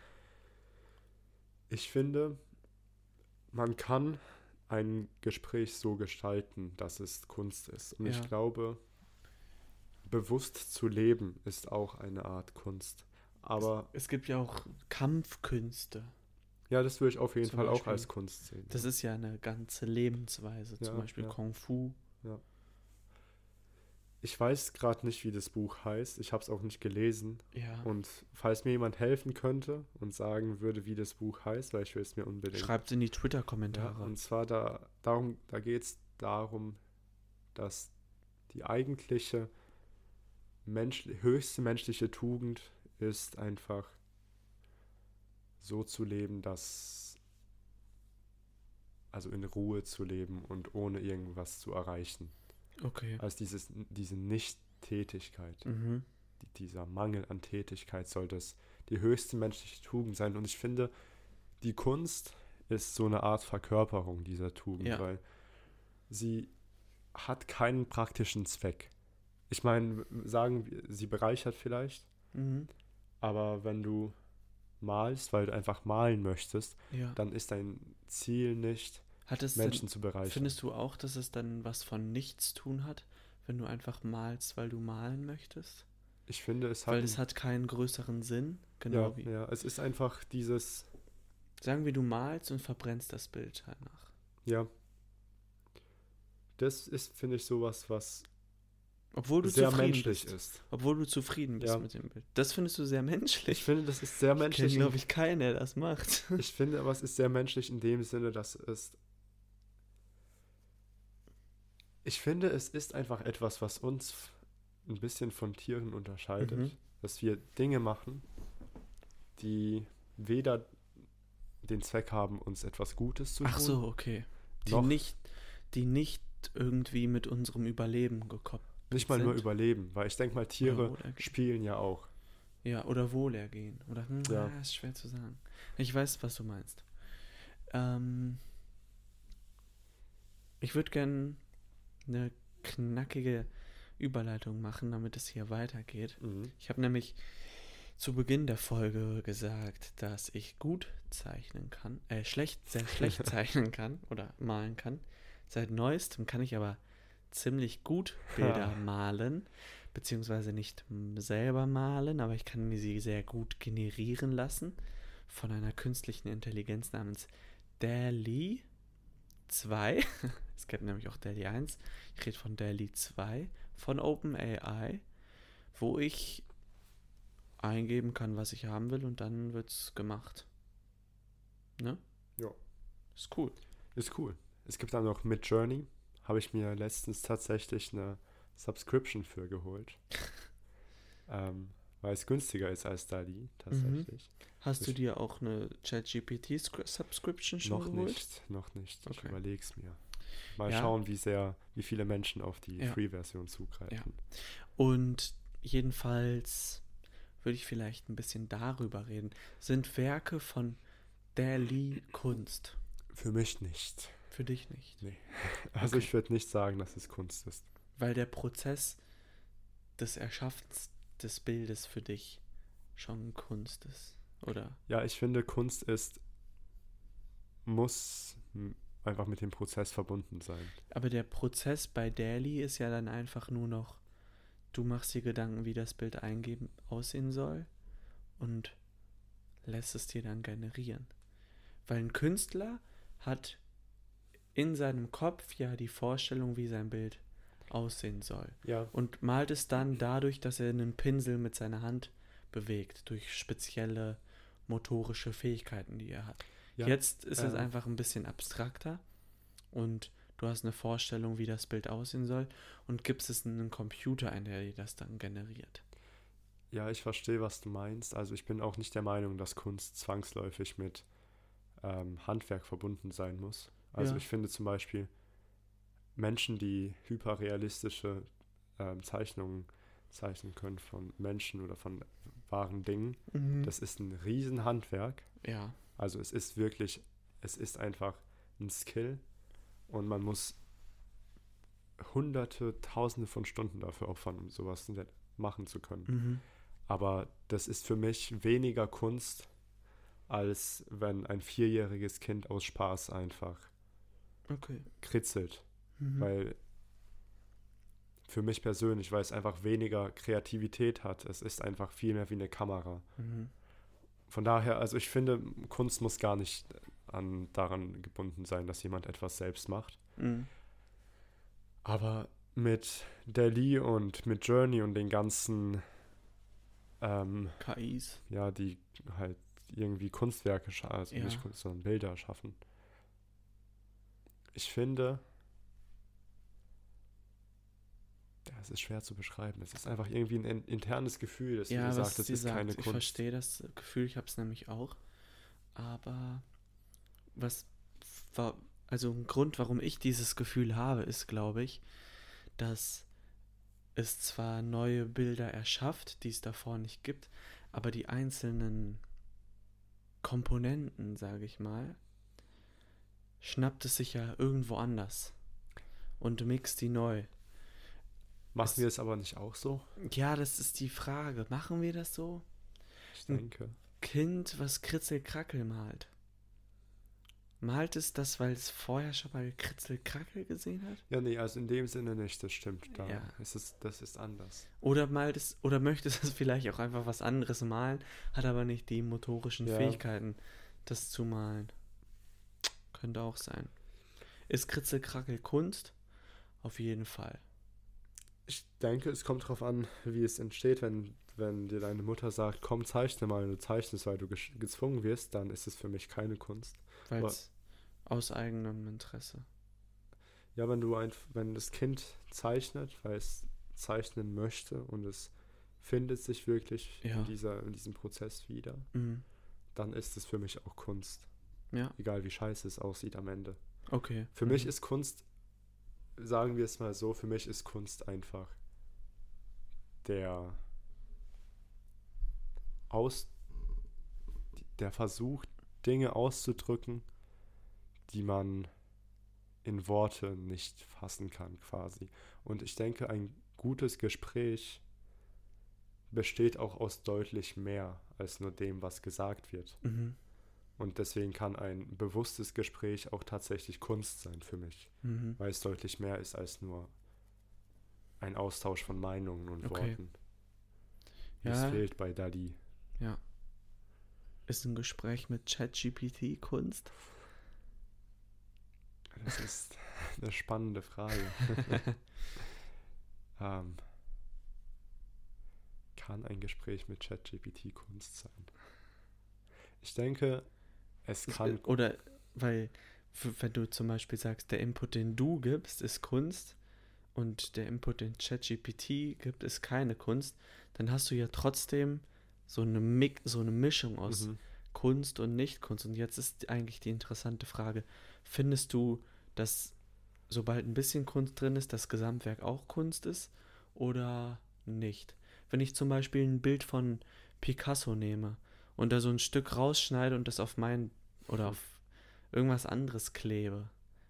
[SPEAKER 2] ich finde, man kann ein Gespräch so gestalten, dass es Kunst ist. Und
[SPEAKER 1] Ja.
[SPEAKER 2] ich glaube, bewusst zu leben ist auch eine Art Kunst. Aber
[SPEAKER 1] Es gibt ja auch Kampfkünste.
[SPEAKER 2] Ja, das würde ich auf jeden
[SPEAKER 1] Zum
[SPEAKER 2] Fall auch
[SPEAKER 1] Beispiel.
[SPEAKER 2] als Kunst sehen.
[SPEAKER 1] Das ist ja eine ganze Lebensweise. Zum
[SPEAKER 2] Ja,
[SPEAKER 1] Beispiel
[SPEAKER 2] ja.
[SPEAKER 1] Kung Fu.
[SPEAKER 2] Ich weiß gerade nicht, wie das Buch heißt. Ich habe es auch nicht gelesen.
[SPEAKER 1] Ja.
[SPEAKER 2] Und falls mir jemand helfen könnte und sagen würde, wie das Buch heißt, weil ich will es mir unbedingt.
[SPEAKER 1] Schreibt in die
[SPEAKER 2] ja,
[SPEAKER 1] Twitter-Kommentare.
[SPEAKER 2] und zwar da darum, da geht es darum, dass die eigentliche Mensch, höchste menschliche Tugend ist einfach so zu leben, dass also in Ruhe zu leben und ohne irgendwas zu erreichen.
[SPEAKER 1] okay.
[SPEAKER 2] Also dieses, diese Nicht-Tätigkeit,
[SPEAKER 1] Mhm.
[SPEAKER 2] die- dieser Mangel an Tätigkeit soll das die höchste menschliche Tugend sein. Und ich finde, die Kunst ist so eine Art Verkörperung dieser Tugend,
[SPEAKER 1] Ja.
[SPEAKER 2] weil sie hat keinen praktischen Zweck. Ich meine, sagen wir, sie bereichert vielleicht,
[SPEAKER 1] Mhm.
[SPEAKER 2] aber wenn du malst, weil du einfach malen möchtest,
[SPEAKER 1] Ja.
[SPEAKER 2] dann ist dein Ziel nicht,
[SPEAKER 1] Hat es
[SPEAKER 2] Menschen zu
[SPEAKER 1] denn,
[SPEAKER 2] bereichern.
[SPEAKER 1] findest du auch, dass es dann was von nichts tun hat, wenn du einfach malst, weil du malen möchtest?
[SPEAKER 2] ich finde, es hat,
[SPEAKER 1] Weil es hat keinen größeren Sinn. Genau
[SPEAKER 2] ja,
[SPEAKER 1] wie.
[SPEAKER 2] ja, es ist einfach dieses,
[SPEAKER 1] Sagen wir, du malst und verbrennst das Bild danach.
[SPEAKER 2] ja, das ist, finde ich, sowas, was
[SPEAKER 1] Obwohl du
[SPEAKER 2] sehr
[SPEAKER 1] zufrieden
[SPEAKER 2] menschlich
[SPEAKER 1] bist.
[SPEAKER 2] ist.
[SPEAKER 1] Obwohl du zufrieden bist
[SPEAKER 2] Ja.
[SPEAKER 1] mit dem Bild. Das findest du sehr
[SPEAKER 2] Ich
[SPEAKER 1] menschlich.
[SPEAKER 2] finde, das ist sehr
[SPEAKER 1] Ich
[SPEAKER 2] menschlich.
[SPEAKER 1] glaube ich, keinen, der das macht.
[SPEAKER 2] Ich finde aber, es ist sehr menschlich in dem Sinne, dass es. Ich finde, es ist einfach etwas, was uns ein bisschen von Tieren unterscheidet.
[SPEAKER 1] Mhm.
[SPEAKER 2] Dass wir Dinge machen, die weder den Zweck haben, uns etwas Gutes zu tun.
[SPEAKER 1] Ach so, okay. Die nicht, die nicht irgendwie mit unserem Überleben gekoppelt.
[SPEAKER 2] Nicht mal nur
[SPEAKER 1] sind.
[SPEAKER 2] überleben, weil ich denke mal, Tiere spielen ja auch.
[SPEAKER 1] Ja, oder Wohlergehen. Oder, hm,
[SPEAKER 2] Ja.
[SPEAKER 1] ja. ist schwer zu sagen. Ich weiß, was du meinst. Ähm, ich würde gerne eine knackige Überleitung machen, damit es hier weitergeht.
[SPEAKER 2] Mhm.
[SPEAKER 1] Ich habe nämlich zu Beginn der Folge gesagt, dass ich gut zeichnen kann, äh, schlecht, sehr schlecht zeichnen kann oder malen kann. Seit neuestem kann ich aber ziemlich gut Bilder malen, beziehungsweise nicht selber malen, aber ich kann mir sie sehr gut generieren lassen von einer künstlichen Intelligenz namens DALI 2. es gibt nämlich auch DALI 1. Ich rede von DALI 2 von OpenAI, wo ich eingeben kann, was ich haben will und dann wird's gemacht. Ne?
[SPEAKER 2] Ja.
[SPEAKER 1] Ist cool.
[SPEAKER 2] Ist cool. Es gibt dann noch Midjourney. Habe ich mir letztens tatsächlich eine Subscription für geholt. ähm, weil es günstiger ist als Dali, tatsächlich.
[SPEAKER 1] Hast du
[SPEAKER 2] Ich-
[SPEAKER 1] dir auch eine ChatGPT-Subscription schon
[SPEAKER 2] Noch
[SPEAKER 1] geholt?
[SPEAKER 2] nicht, noch nicht. Ich
[SPEAKER 1] Okay.
[SPEAKER 2] überlege es mir. Mal
[SPEAKER 1] Ja.
[SPEAKER 2] schauen, wie sehr, wie viele Menschen auf die
[SPEAKER 1] Ja.
[SPEAKER 2] Free-Version zugreifen.
[SPEAKER 1] Und jedenfalls würde ich vielleicht ein bisschen darüber reden. Sind Werke von Dali Kunst?
[SPEAKER 2] Für mich nicht.
[SPEAKER 1] Für dich nicht.
[SPEAKER 2] Also
[SPEAKER 1] Okay.
[SPEAKER 2] ich würde nicht sagen, dass es Kunst ist.
[SPEAKER 1] Weil der Prozess des Erschaffens des Bildes für dich schon Kunst ist. Oder?
[SPEAKER 2] Ja, ich finde, Kunst ist, muss einfach mit dem Prozess verbunden sein.
[SPEAKER 1] Aber der Prozess bei Dali ist ja dann einfach nur noch, du machst dir Gedanken, wie das Bild eingeben aussehen soll und lässt es dir dann generieren. Weil ein Künstler hat in seinem Kopf ja die Vorstellung, wie sein Bild aussehen soll.
[SPEAKER 2] Ja.
[SPEAKER 1] Und malt es dann dadurch, dass er einen Pinsel mit seiner Hand bewegt durch spezielle motorische Fähigkeiten, die er hat.
[SPEAKER 2] Ja,
[SPEAKER 1] Jetzt ist es
[SPEAKER 2] ähm,
[SPEAKER 1] einfach ein bisschen abstrakter und du hast eine Vorstellung, wie das Bild aussehen soll und gibst es in einen Computer ein, der dir das dann generiert.
[SPEAKER 2] Ja, ich verstehe, was du meinst. Also ich bin auch nicht der Meinung, dass Kunst zwangsläufig mit ähm, Handwerk verbunden sein muss. Also
[SPEAKER 1] Ja.
[SPEAKER 2] ich finde zum Beispiel Menschen, die hyperrealistische ähm, Zeichnungen zeichnen können von Menschen oder von wahren Dingen, das ist ein Riesenhandwerk.
[SPEAKER 1] ja,
[SPEAKER 2] Also es ist wirklich, es ist einfach ein Skill und man muss hunderte, tausende von Stunden dafür opfern, um sowas machen zu können.
[SPEAKER 1] mhm.
[SPEAKER 2] Aber das ist für mich weniger Kunst, als wenn ein vierjähriges Kind aus Spaß einfach
[SPEAKER 1] okay.
[SPEAKER 2] kritzelt.
[SPEAKER 1] Mhm.
[SPEAKER 2] Weil für mich persönlich, weil es einfach weniger Kreativität hat. Es ist einfach viel mehr wie eine Kamera.
[SPEAKER 1] Mhm.
[SPEAKER 2] Von daher, also ich finde, Kunst muss gar nicht an, daran gebunden sein, dass jemand etwas selbst macht.
[SPEAKER 1] Mhm.
[SPEAKER 2] Aber mit Dali und mit Journey und den ganzen, ähm,
[SPEAKER 1] KIs.
[SPEAKER 2] ja, die halt irgendwie Kunstwerke, also
[SPEAKER 1] Ja.
[SPEAKER 2] nicht Kunst, sondern Bilder schaffen. Ich finde, ja, es ist schwer zu beschreiben. Es ist einfach irgendwie ein in- internes Gefühl, das
[SPEAKER 1] Ja,
[SPEAKER 2] mir
[SPEAKER 1] was
[SPEAKER 2] sagt, das ist keine
[SPEAKER 1] sagt, ich
[SPEAKER 2] Kunst.
[SPEAKER 1] verstehe das Gefühl, ich habe es nämlich auch. Aber was war, also ein Grund, warum ich dieses Gefühl habe, ist, glaube ich, dass es zwar neue Bilder erschafft, die es davor nicht gibt, aber die einzelnen Komponenten, sage ich mal, schnappt es sich ja irgendwo anders und mixt die neu.
[SPEAKER 2] Machen
[SPEAKER 1] es-
[SPEAKER 2] wir es aber nicht auch so?
[SPEAKER 1] Ja, das ist die Frage. Machen wir das so?
[SPEAKER 2] Ich denke.
[SPEAKER 1] Kind, was Kritzelkrackel malt. Malt es das, weil es vorher schon mal Kritzelkrackel gesehen hat?
[SPEAKER 2] Ja, nee, also in dem Sinne nicht, das stimmt. Da
[SPEAKER 1] Ja.
[SPEAKER 2] ist es, das ist anders.
[SPEAKER 1] Oder malt es, oder möchte es vielleicht auch einfach was anderes malen, hat aber nicht die motorischen
[SPEAKER 2] Ja.
[SPEAKER 1] Fähigkeiten, das zu malen. Könnte auch sein. Ist Kritzelkrackel Kunst? Auf jeden Fall.
[SPEAKER 2] Ich denke, es kommt darauf an, wie es entsteht. Wenn, wenn dir deine Mutter sagt, komm, zeichne mal, und du zeichnest, weil du gezwungen wirst, dann ist es für mich keine Kunst.
[SPEAKER 1] Weil es aus eigenem Interesse.
[SPEAKER 2] Ja, wenn du ein, wenn das Kind zeichnet, weil es zeichnen möchte und es findet sich wirklich
[SPEAKER 1] Ja.
[SPEAKER 2] in, dieser, in diesem Prozess wieder,
[SPEAKER 1] Mhm.
[SPEAKER 2] dann ist es für mich auch Kunst.
[SPEAKER 1] Ja,
[SPEAKER 2] Egal wie scheiße es aussieht am Ende.
[SPEAKER 1] okay.
[SPEAKER 2] Für
[SPEAKER 1] mhm.
[SPEAKER 2] mich ist Kunst, sagen wir es mal so, für mich ist Kunst einfach der aus der Versuch, Dinge auszudrücken, die man in Worte nicht fassen kann, quasi. Und ich denke, ein gutes Gespräch besteht auch aus deutlich mehr als nur dem, was gesagt wird.
[SPEAKER 1] Mhm.
[SPEAKER 2] Und deswegen kann ein bewusstes Gespräch auch tatsächlich Kunst sein für mich,
[SPEAKER 1] Mhm.
[SPEAKER 2] weil es deutlich mehr ist als nur ein Austausch von Meinungen und
[SPEAKER 1] Okay.
[SPEAKER 2] Worten. Das
[SPEAKER 1] Ja.
[SPEAKER 2] fehlt bei Dadi.
[SPEAKER 1] Ist ein Gespräch mit ChatGPT Kunst?
[SPEAKER 2] Das ist eine spannende Frage. ähm, kann ein Gespräch mit ChatGPT Kunst sein? Ich denke, es kann.
[SPEAKER 1] Oder weil, wenn du zum Beispiel sagst, der Input, den du gibst, ist Kunst und der Input, den ChatGPT gibt, ist keine Kunst, dann hast du ja trotzdem so eine, Mix, so eine Mischung aus
[SPEAKER 2] Mhm.
[SPEAKER 1] Kunst und Nicht-Kunst. Und jetzt ist eigentlich die interessante Frage, findest du, dass sobald ein bisschen Kunst drin ist, das Gesamtwerk auch Kunst ist oder nicht? Wenn ich zum Beispiel ein Bild von Picasso nehme und da so ein Stück rausschneide und das auf mein oder auf irgendwas anderes klebe,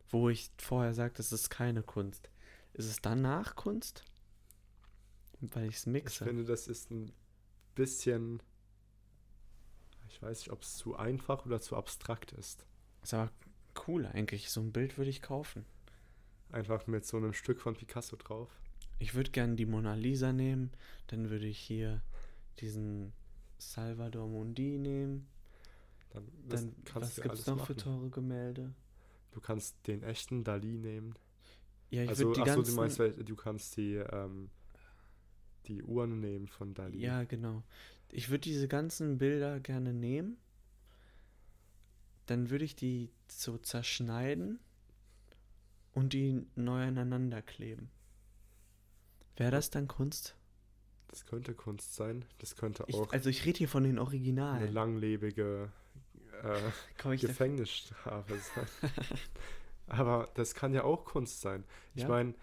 [SPEAKER 1] wo ich vorher sage, das ist keine Kunst, ist es danach Kunst? Weil ich es
[SPEAKER 2] Ich
[SPEAKER 1] mixe.
[SPEAKER 2] finde, das ist ein bisschen. Ich weiß nicht, ob es zu einfach oder zu abstrakt ist.
[SPEAKER 1] Ist aber cool eigentlich. So ein Bild würde ich kaufen.
[SPEAKER 2] Einfach mit so einem Stück von Picasso drauf.
[SPEAKER 1] Ich würde gerne die Mona Lisa nehmen. Dann würde ich hier diesen Salvador Mundi nehmen.
[SPEAKER 2] Dann, das
[SPEAKER 1] Dann,
[SPEAKER 2] kannst
[SPEAKER 1] was gibt es noch für
[SPEAKER 2] machen.
[SPEAKER 1] teure Gemälde?
[SPEAKER 2] Du kannst den echten Dali nehmen.
[SPEAKER 1] Ja, ich
[SPEAKER 2] also,
[SPEAKER 1] würde die
[SPEAKER 2] achso,
[SPEAKER 1] ganzen...
[SPEAKER 2] du meinst, du kannst die, ähm, die Uhren nehmen von Dali.
[SPEAKER 1] Ja, genau. Ich würde diese ganzen Bilder gerne nehmen. Dann würde ich die so zerschneiden und die neu aneinander kleben. Wäre das dann Kunst?
[SPEAKER 2] Das könnte Kunst sein. Das könnte
[SPEAKER 1] Ich,
[SPEAKER 2] auch
[SPEAKER 1] also ich rede hier von den
[SPEAKER 2] eine
[SPEAKER 1] Originalen.
[SPEAKER 2] langlebige äh,
[SPEAKER 1] ich
[SPEAKER 2] Gefängnisstrafe sein. Aber das kann ja auch Kunst sein. Ich
[SPEAKER 1] Ja?
[SPEAKER 2] meine,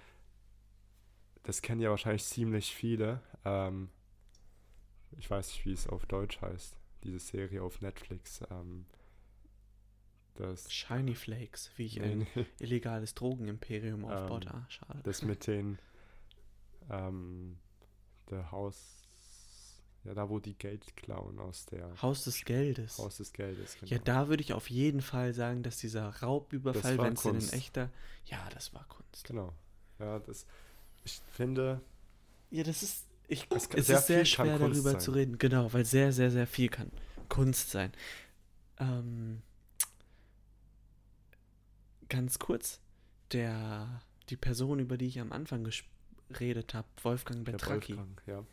[SPEAKER 2] das kennen ja wahrscheinlich ziemlich viele. Ähm, ich weiß nicht, wie es auf Deutsch heißt. Diese Serie auf Netflix. Ähm, das,
[SPEAKER 1] Shiny Flakes, wie ich ein illegales Drogenimperium aufbaut.
[SPEAKER 2] Ähm,
[SPEAKER 1] ah, schade.
[SPEAKER 2] das mit den ähm, der Haus, ja, da wo die Geld klauen aus der
[SPEAKER 1] Haus des Geldes.
[SPEAKER 2] Haus des Geldes.
[SPEAKER 1] Ja, da würde ich auf jeden Fall sagen, dass dieser Raubüberfall, wenn es denn in
[SPEAKER 2] Kunst.
[SPEAKER 1] echter. Ja, das war Kunst.
[SPEAKER 2] Genau. Ja, das, ich finde,
[SPEAKER 1] Ja, das ist. Ich,
[SPEAKER 2] Es
[SPEAKER 1] es
[SPEAKER 2] sehr
[SPEAKER 1] ist sehr schwer darüber
[SPEAKER 2] sein.
[SPEAKER 1] zu reden. Genau, weil sehr, sehr, sehr viel kann Kunst sein. Ähm, ganz kurz, der, die Person, über die ich am Anfang geredet habe, Wolfgang
[SPEAKER 2] der
[SPEAKER 1] Betracki,
[SPEAKER 2] Wolfgang, ja.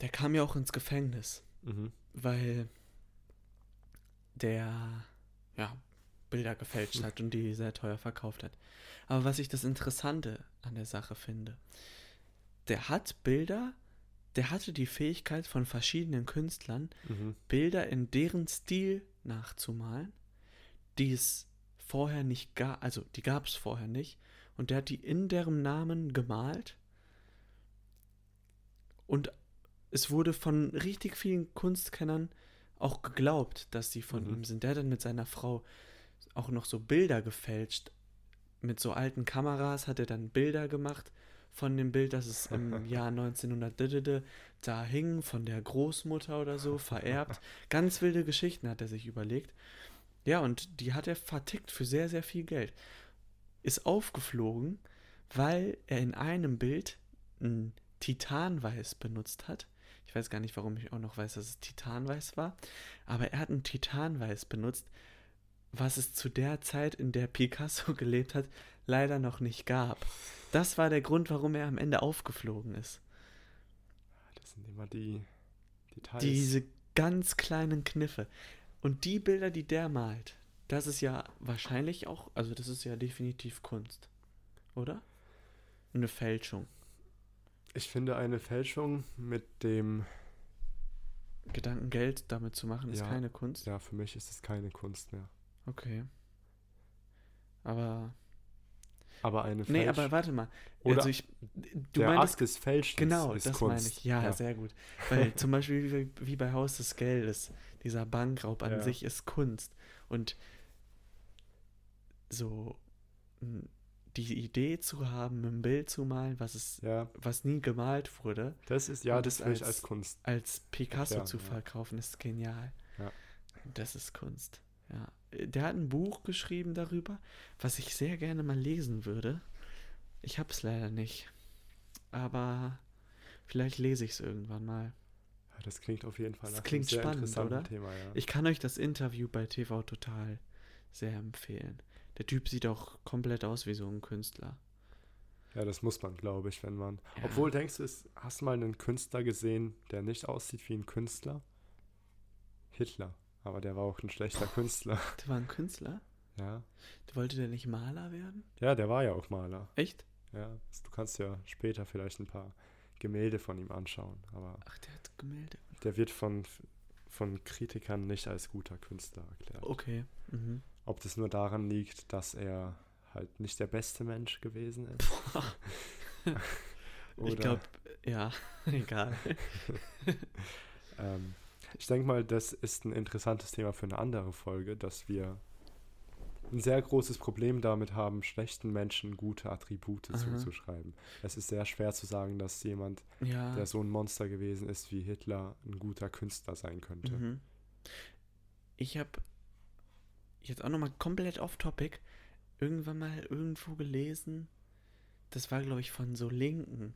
[SPEAKER 1] der kam ja auch ins Gefängnis,
[SPEAKER 2] Mhm.
[SPEAKER 1] weil der ja, Bilder gefälscht hat und die sehr teuer verkauft hat. Aber was ich das Interessante an der Sache finde, der hat Bilder, der hatte die Fähigkeit von verschiedenen Künstlern,
[SPEAKER 2] Mhm.
[SPEAKER 1] Bilder in deren Stil nachzumalen, die es vorher nicht gab, also die gab es vorher nicht, und der hat die in deren Namen gemalt und es wurde von richtig vielen Kunstkennern auch geglaubt, dass sie von
[SPEAKER 2] Mhm.
[SPEAKER 1] ihm sind. Der hat dann mit seiner Frau auch noch so Bilder gefälscht. Mit so alten Kameras hat er dann Bilder gemacht von dem Bild, das es im Jahr 1900 da hing, von der Großmutter oder so, vererbt. Ganz wilde Geschichten hat er sich überlegt. Ja, und die hat er vertickt für sehr, sehr viel Geld. Ist aufgeflogen, weil er in einem Bild ein Titanweiß benutzt hat. Ich weiß gar nicht, warum ich auch noch weiß, dass es Titanweiß war. Aber er hat ein Titanweiß benutzt, was es zu der Zeit, in der Picasso gelebt hat, leider noch nicht gab. Das war der Grund, warum er am Ende aufgeflogen ist.
[SPEAKER 2] Das sind immer die Details.
[SPEAKER 1] Diese ganz kleinen Kniffe. Und die Bilder, die der malt, das ist ja wahrscheinlich auch, also das ist ja definitiv Kunst. Oder? Eine Fälschung.
[SPEAKER 2] ich finde eine Fälschung mit dem,
[SPEAKER 1] Gedanken Geld damit zu machen, ist
[SPEAKER 2] Ja.
[SPEAKER 1] keine Kunst.
[SPEAKER 2] ja, für mich ist es keine Kunst mehr.
[SPEAKER 1] Okay. Aber.
[SPEAKER 2] Aber eine
[SPEAKER 1] Nee,
[SPEAKER 2] Fälsch-
[SPEAKER 1] aber warte mal.
[SPEAKER 2] Oder
[SPEAKER 1] also ich. Du
[SPEAKER 2] der
[SPEAKER 1] meintest
[SPEAKER 2] Akt des Fälschens
[SPEAKER 1] Genau,
[SPEAKER 2] ist
[SPEAKER 1] das
[SPEAKER 2] Kunst.
[SPEAKER 1] meine ich. Ja, sehr gut. Weil zum Beispiel wie, wie bei Haus des Geldes, dieser Bankraub an
[SPEAKER 2] Ja.
[SPEAKER 1] sich ist Kunst. Und so m, die Idee zu haben, ein Bild zu malen, was es,
[SPEAKER 2] Ja,
[SPEAKER 1] was nie gemalt wurde,
[SPEAKER 2] das ist, ja, das
[SPEAKER 1] das als-
[SPEAKER 2] als Kunst.
[SPEAKER 1] als Picasso
[SPEAKER 2] Ja,
[SPEAKER 1] zu verkaufen, ist genial.
[SPEAKER 2] Ja.
[SPEAKER 1] Das ist Kunst. Ja. Der hat ein Buch geschrieben darüber, was ich sehr gerne mal lesen würde. Ich hab's leider nicht. Aber vielleicht lese ich es irgendwann mal.
[SPEAKER 2] Ja, das klingt auf jeden Fall
[SPEAKER 1] Das
[SPEAKER 2] nach einem
[SPEAKER 1] klingt
[SPEAKER 2] sehr
[SPEAKER 1] spannend, oder?
[SPEAKER 2] Thema, ja.
[SPEAKER 1] Ich kann euch das Interview bei TV Total sehr empfehlen. Der Typ sieht auch komplett aus wie so ein Künstler.
[SPEAKER 2] ja, das muss man, glaube ich, wenn man.
[SPEAKER 1] Ja.
[SPEAKER 2] Obwohl, denkst du, hast du mal einen Künstler gesehen, der nicht aussieht wie ein Künstler? Hitler. Aber der war auch ein schlechter Künstler.
[SPEAKER 1] Der war ein Künstler?
[SPEAKER 2] Ja.
[SPEAKER 1] Wollte der nicht Maler werden?
[SPEAKER 2] Ja, der war ja auch Maler.
[SPEAKER 1] Echt?
[SPEAKER 2] Ja. Du kannst ja später vielleicht ein paar Gemälde von ihm anschauen. Aber
[SPEAKER 1] Ach, der hat Gemälde.
[SPEAKER 2] der wird von, von Kritikern nicht als guter Künstler erklärt.
[SPEAKER 1] Okay. Mhm.
[SPEAKER 2] Ob das nur daran liegt, dass er halt nicht der beste Mensch gewesen ist.
[SPEAKER 1] ich glaube, ja, egal.
[SPEAKER 2] Ähm, ich denke mal, das ist ein interessantes Thema für eine andere Folge, dass wir ein sehr großes Problem damit haben, schlechten Menschen gute Attribute
[SPEAKER 1] Aha.
[SPEAKER 2] zuzuschreiben. Es ist sehr schwer zu sagen, dass jemand,
[SPEAKER 1] Ja.
[SPEAKER 2] der so ein Monster gewesen ist wie Hitler, ein guter Künstler sein könnte.
[SPEAKER 1] Mhm. Ich habe jetzt auch nochmal komplett off-topic irgendwann mal irgendwo gelesen. Das war, glaube ich, von so Linken.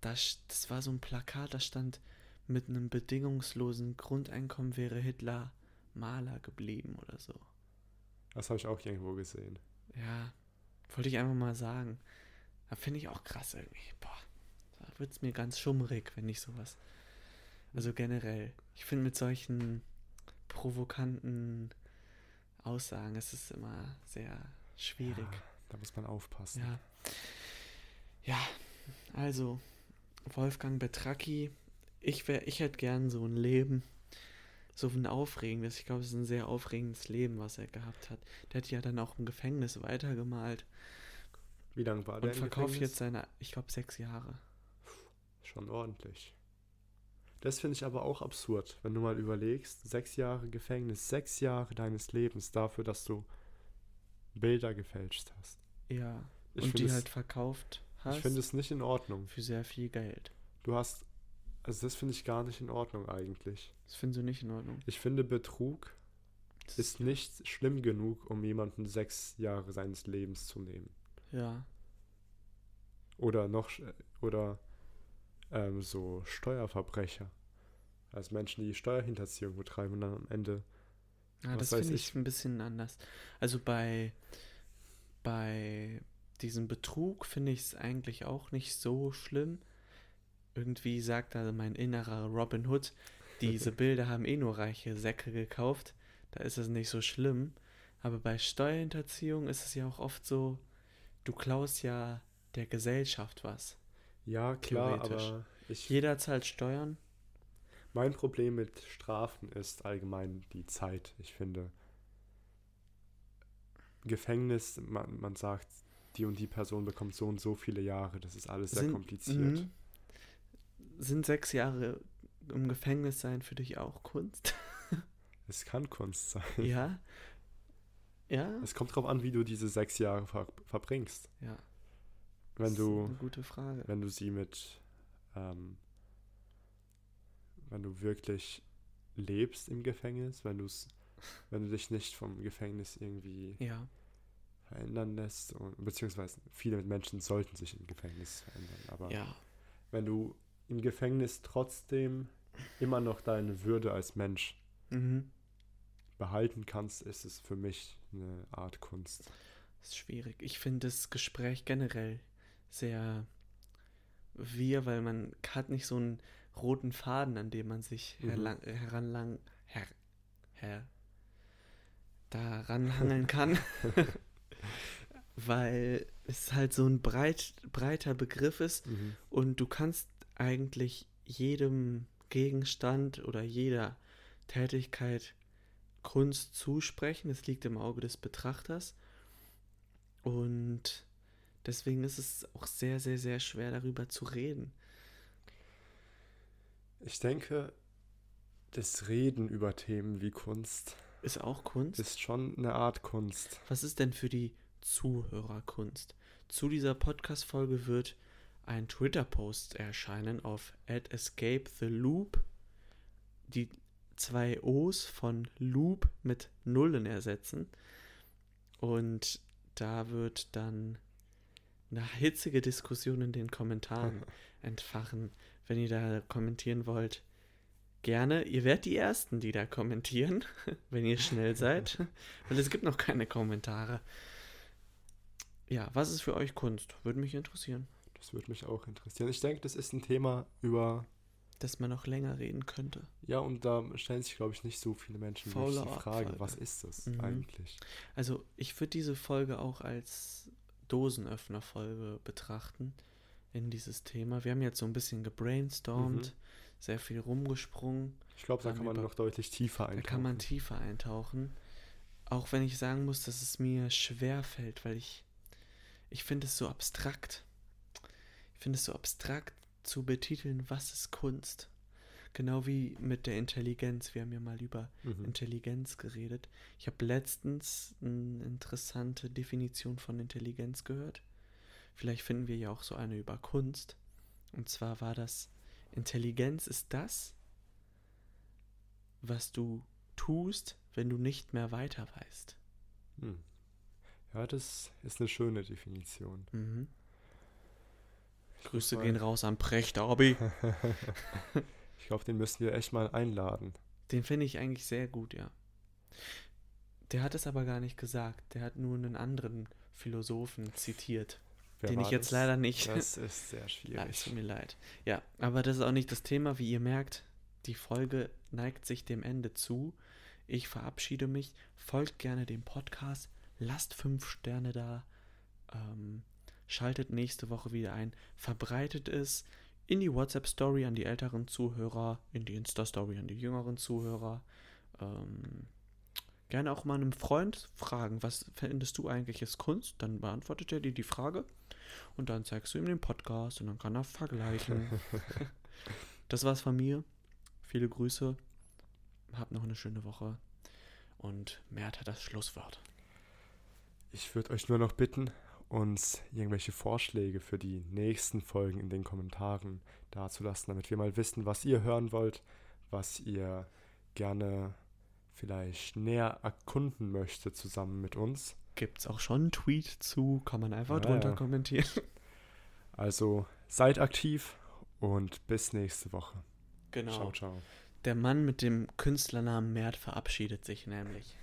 [SPEAKER 1] Das, das war so ein Plakat, da stand, mit einem bedingungslosen Grundeinkommen wäre Hitler Maler geblieben oder so.
[SPEAKER 2] Das habe ich auch irgendwo gesehen.
[SPEAKER 1] Ja, wollte ich einfach mal sagen. Da finde ich auch krass irgendwie. Boah. Da wird es mir ganz schummrig, wenn ich sowas. Also generell. Ich finde mit solchen provokanten Aussagen ist es immer sehr schwierig.
[SPEAKER 2] Ja, da muss man aufpassen.
[SPEAKER 1] Ja. Ja, also Wolfgang Betracki, ich wär, ich hätte gern so ein Leben, so ein aufregendes. Ich glaube, es ist ein sehr aufregendes Leben, was er gehabt hat. Der hat ja dann auch im Gefängnis weitergemalt.
[SPEAKER 2] Wie lange war der?
[SPEAKER 1] Und verkauft jetzt seine, ich glaube, sechs Jahre.
[SPEAKER 2] Schon ordentlich. Das finde ich aber auch absurd, wenn du mal überlegst, sechs Jahre Gefängnis, sechs Jahre deines Lebens dafür, dass du Bilder gefälscht hast.
[SPEAKER 1] Ja.
[SPEAKER 2] Ich
[SPEAKER 1] und die
[SPEAKER 2] es-
[SPEAKER 1] halt verkauft hast
[SPEAKER 2] Ich finde es nicht in Ordnung.
[SPEAKER 1] für sehr viel Geld.
[SPEAKER 2] Du hast, also das finde ich gar nicht in Ordnung eigentlich.
[SPEAKER 1] Das findest du nicht in Ordnung.
[SPEAKER 2] Ich finde, Betrug
[SPEAKER 1] Das
[SPEAKER 2] ist nicht schlimm genug, um jemanden sechs Jahre seines Lebens zu nehmen.
[SPEAKER 1] Ja.
[SPEAKER 2] Oder noch, oder ähm, so Steuerverbrecher. Also Menschen, die Steuerhinterziehung betreiben und dann am Ende
[SPEAKER 1] Ja,
[SPEAKER 2] Was
[SPEAKER 1] das finde ich
[SPEAKER 2] ich.
[SPEAKER 1] ein bisschen anders. Also bei, bei diesem Betrug finde ich es eigentlich auch nicht so schlimm. Irgendwie sagt da mein innerer Robin Hood, diese Bilder haben eh nur reiche Säcke gekauft. Da ist es nicht so schlimm. Aber bei Steuerhinterziehung ist es ja auch oft so, du klaust ja der Gesellschaft was.
[SPEAKER 2] Ja, klar, aber ich,
[SPEAKER 1] Jeder zahlt Steuern.
[SPEAKER 2] mein Problem mit Strafen ist allgemein die Zeit. Ich finde, Gefängnis, man, man sagt, die und die Person bekommt so und so viele Jahre. Das ist alles sehr
[SPEAKER 1] Sind-
[SPEAKER 2] kompliziert.
[SPEAKER 1] Mhm. Sind sechs Jahre im Gefängnis sein für dich auch Kunst?
[SPEAKER 2] Es kann Kunst sein.
[SPEAKER 1] Ja. Ja.
[SPEAKER 2] Es kommt drauf an, wie du diese sechs Jahre ver verbringst.
[SPEAKER 1] Ja.
[SPEAKER 2] Wenn
[SPEAKER 1] das
[SPEAKER 2] du,
[SPEAKER 1] Ist eine gute Frage.
[SPEAKER 2] wenn du sie mit, ähm, wenn du wirklich lebst im Gefängnis, wenn du wenn du dich nicht vom Gefängnis irgendwie
[SPEAKER 1] Ja.
[SPEAKER 2] verändern lässt, und, beziehungsweise viele Menschen sollten sich im Gefängnis verändern, aber
[SPEAKER 1] Ja.
[SPEAKER 2] wenn du im Gefängnis trotzdem immer noch deine Würde als Mensch
[SPEAKER 1] Mhm.
[SPEAKER 2] behalten kannst, ist es für mich eine Art Kunst.
[SPEAKER 1] Das ist schwierig. Ich finde das Gespräch generell sehr wir, weil man hat nicht so einen roten Faden, an dem man sich
[SPEAKER 2] Mhm.
[SPEAKER 1] herlang, heranlang, her, her, da ranhangeln kann. weil es halt so ein breit, breiter Begriff ist und du kannst eigentlich jedem Gegenstand oder jeder Tätigkeit Kunst zusprechen. Es liegt im Auge des Betrachters. Und deswegen ist es auch sehr, sehr, sehr schwer darüber zu reden.
[SPEAKER 2] Ich denke, das Reden über Themen wie Kunst
[SPEAKER 1] Ist auch Kunst.
[SPEAKER 2] ist schon eine Art Kunst.
[SPEAKER 1] Was ist denn für die Zuhörer Kunst? Zu dieser Podcast-Folge wird ein Twitter-Post erscheinen auf escape the loop. Die zwei O's von Loop mit Nullen ersetzen. Und da wird dann eine hitzige Diskussion in den Kommentaren entfachen. Wenn ihr da kommentieren wollt, gerne. Ihr werdet die Ersten, die da kommentieren, wenn ihr schnell seid. Weil es gibt noch keine Kommentare. Ja, was ist für euch Kunst? Würde mich interessieren.
[SPEAKER 2] Das würde mich auch interessieren. Ich denke, das ist ein Thema über.
[SPEAKER 1] Dass man noch länger reden könnte.
[SPEAKER 2] Ja, und da stellen sich, glaube ich, nicht so viele Menschen die Frage,
[SPEAKER 1] Folge.
[SPEAKER 2] was ist das
[SPEAKER 1] Mhm.
[SPEAKER 2] eigentlich?
[SPEAKER 1] Also, ich würde diese Folge auch als Dosenöffner-Folge betrachten in dieses Thema. Wir haben jetzt so ein bisschen gebrainstormt,
[SPEAKER 2] Mhm.
[SPEAKER 1] sehr viel rumgesprungen.
[SPEAKER 2] Ich glaube, da kann man
[SPEAKER 1] wir
[SPEAKER 2] noch deutlich tiefer
[SPEAKER 1] Da
[SPEAKER 2] eintauchen.
[SPEAKER 1] kann man tiefer eintauchen. Auch wenn ich sagen muss, dass es mir schwer fällt, weil ich, ich finde es so abstrakt. Ich finde es so abstrakt zu betiteln, was ist Kunst. Genau wie mit der Intelligenz. Wir haben ja mal über
[SPEAKER 2] mhm.
[SPEAKER 1] Intelligenz geredet. Ich habe letztens eine interessante Definition von Intelligenz gehört. Vielleicht finden wir ja auch so eine über Kunst. Und zwar war das, Intelligenz ist das, was du tust, wenn du nicht mehr weiter weißt.
[SPEAKER 2] Hm. Ja, das ist eine schöne Definition.
[SPEAKER 1] Mhm. Grüße gehen raus an Precht, Abi.
[SPEAKER 2] Ich glaube, den müssen wir echt mal einladen.
[SPEAKER 1] Den finde ich eigentlich sehr gut, ja. Der hat es aber gar nicht gesagt. Der hat nur einen anderen Philosophen zitiert.
[SPEAKER 2] Wer
[SPEAKER 1] den ich jetzt
[SPEAKER 2] das?
[SPEAKER 1] leider nicht.
[SPEAKER 2] Das ist sehr
[SPEAKER 1] Ja, es
[SPEAKER 2] schwierig.
[SPEAKER 1] tut mir leid. Ja, aber das ist auch nicht das Thema. Wie ihr merkt, die Folge neigt sich dem Ende zu. Ich verabschiede mich. Folgt gerne dem Podcast. Lasst fünf Sterne da. Ähm, schaltet nächste Woche wieder ein. Verbreitet es in die WhatsApp-Story an die älteren Zuhörer, in die Insta-Story an die jüngeren Zuhörer. Ähm, gerne auch mal einem Freund fragen, was findest du eigentlich ist Kunst? Dann beantwortet er dir die Frage und dann zeigst du ihm den Podcast und dann kann er vergleichen. das war's von mir. Viele Grüße. Habt noch eine schöne Woche. Und Mert hat das Schlusswort.
[SPEAKER 2] Ich würde euch nur noch bitten, uns irgendwelche Vorschläge für die nächsten Folgen in den Kommentaren dazulassen, damit wir mal wissen, was ihr hören wollt, was ihr gerne vielleicht näher erkunden möchtet zusammen mit uns.
[SPEAKER 1] Gibt's auch schon einen Tweet zu? Kann man einfach
[SPEAKER 2] Ja,
[SPEAKER 1] drunter
[SPEAKER 2] ja.
[SPEAKER 1] kommentieren.
[SPEAKER 2] Also seid aktiv und bis nächste Woche.
[SPEAKER 1] Genau.
[SPEAKER 2] Ciao, ciao.
[SPEAKER 1] Der Mann mit dem Künstlernamen Mert verabschiedet sich nämlich.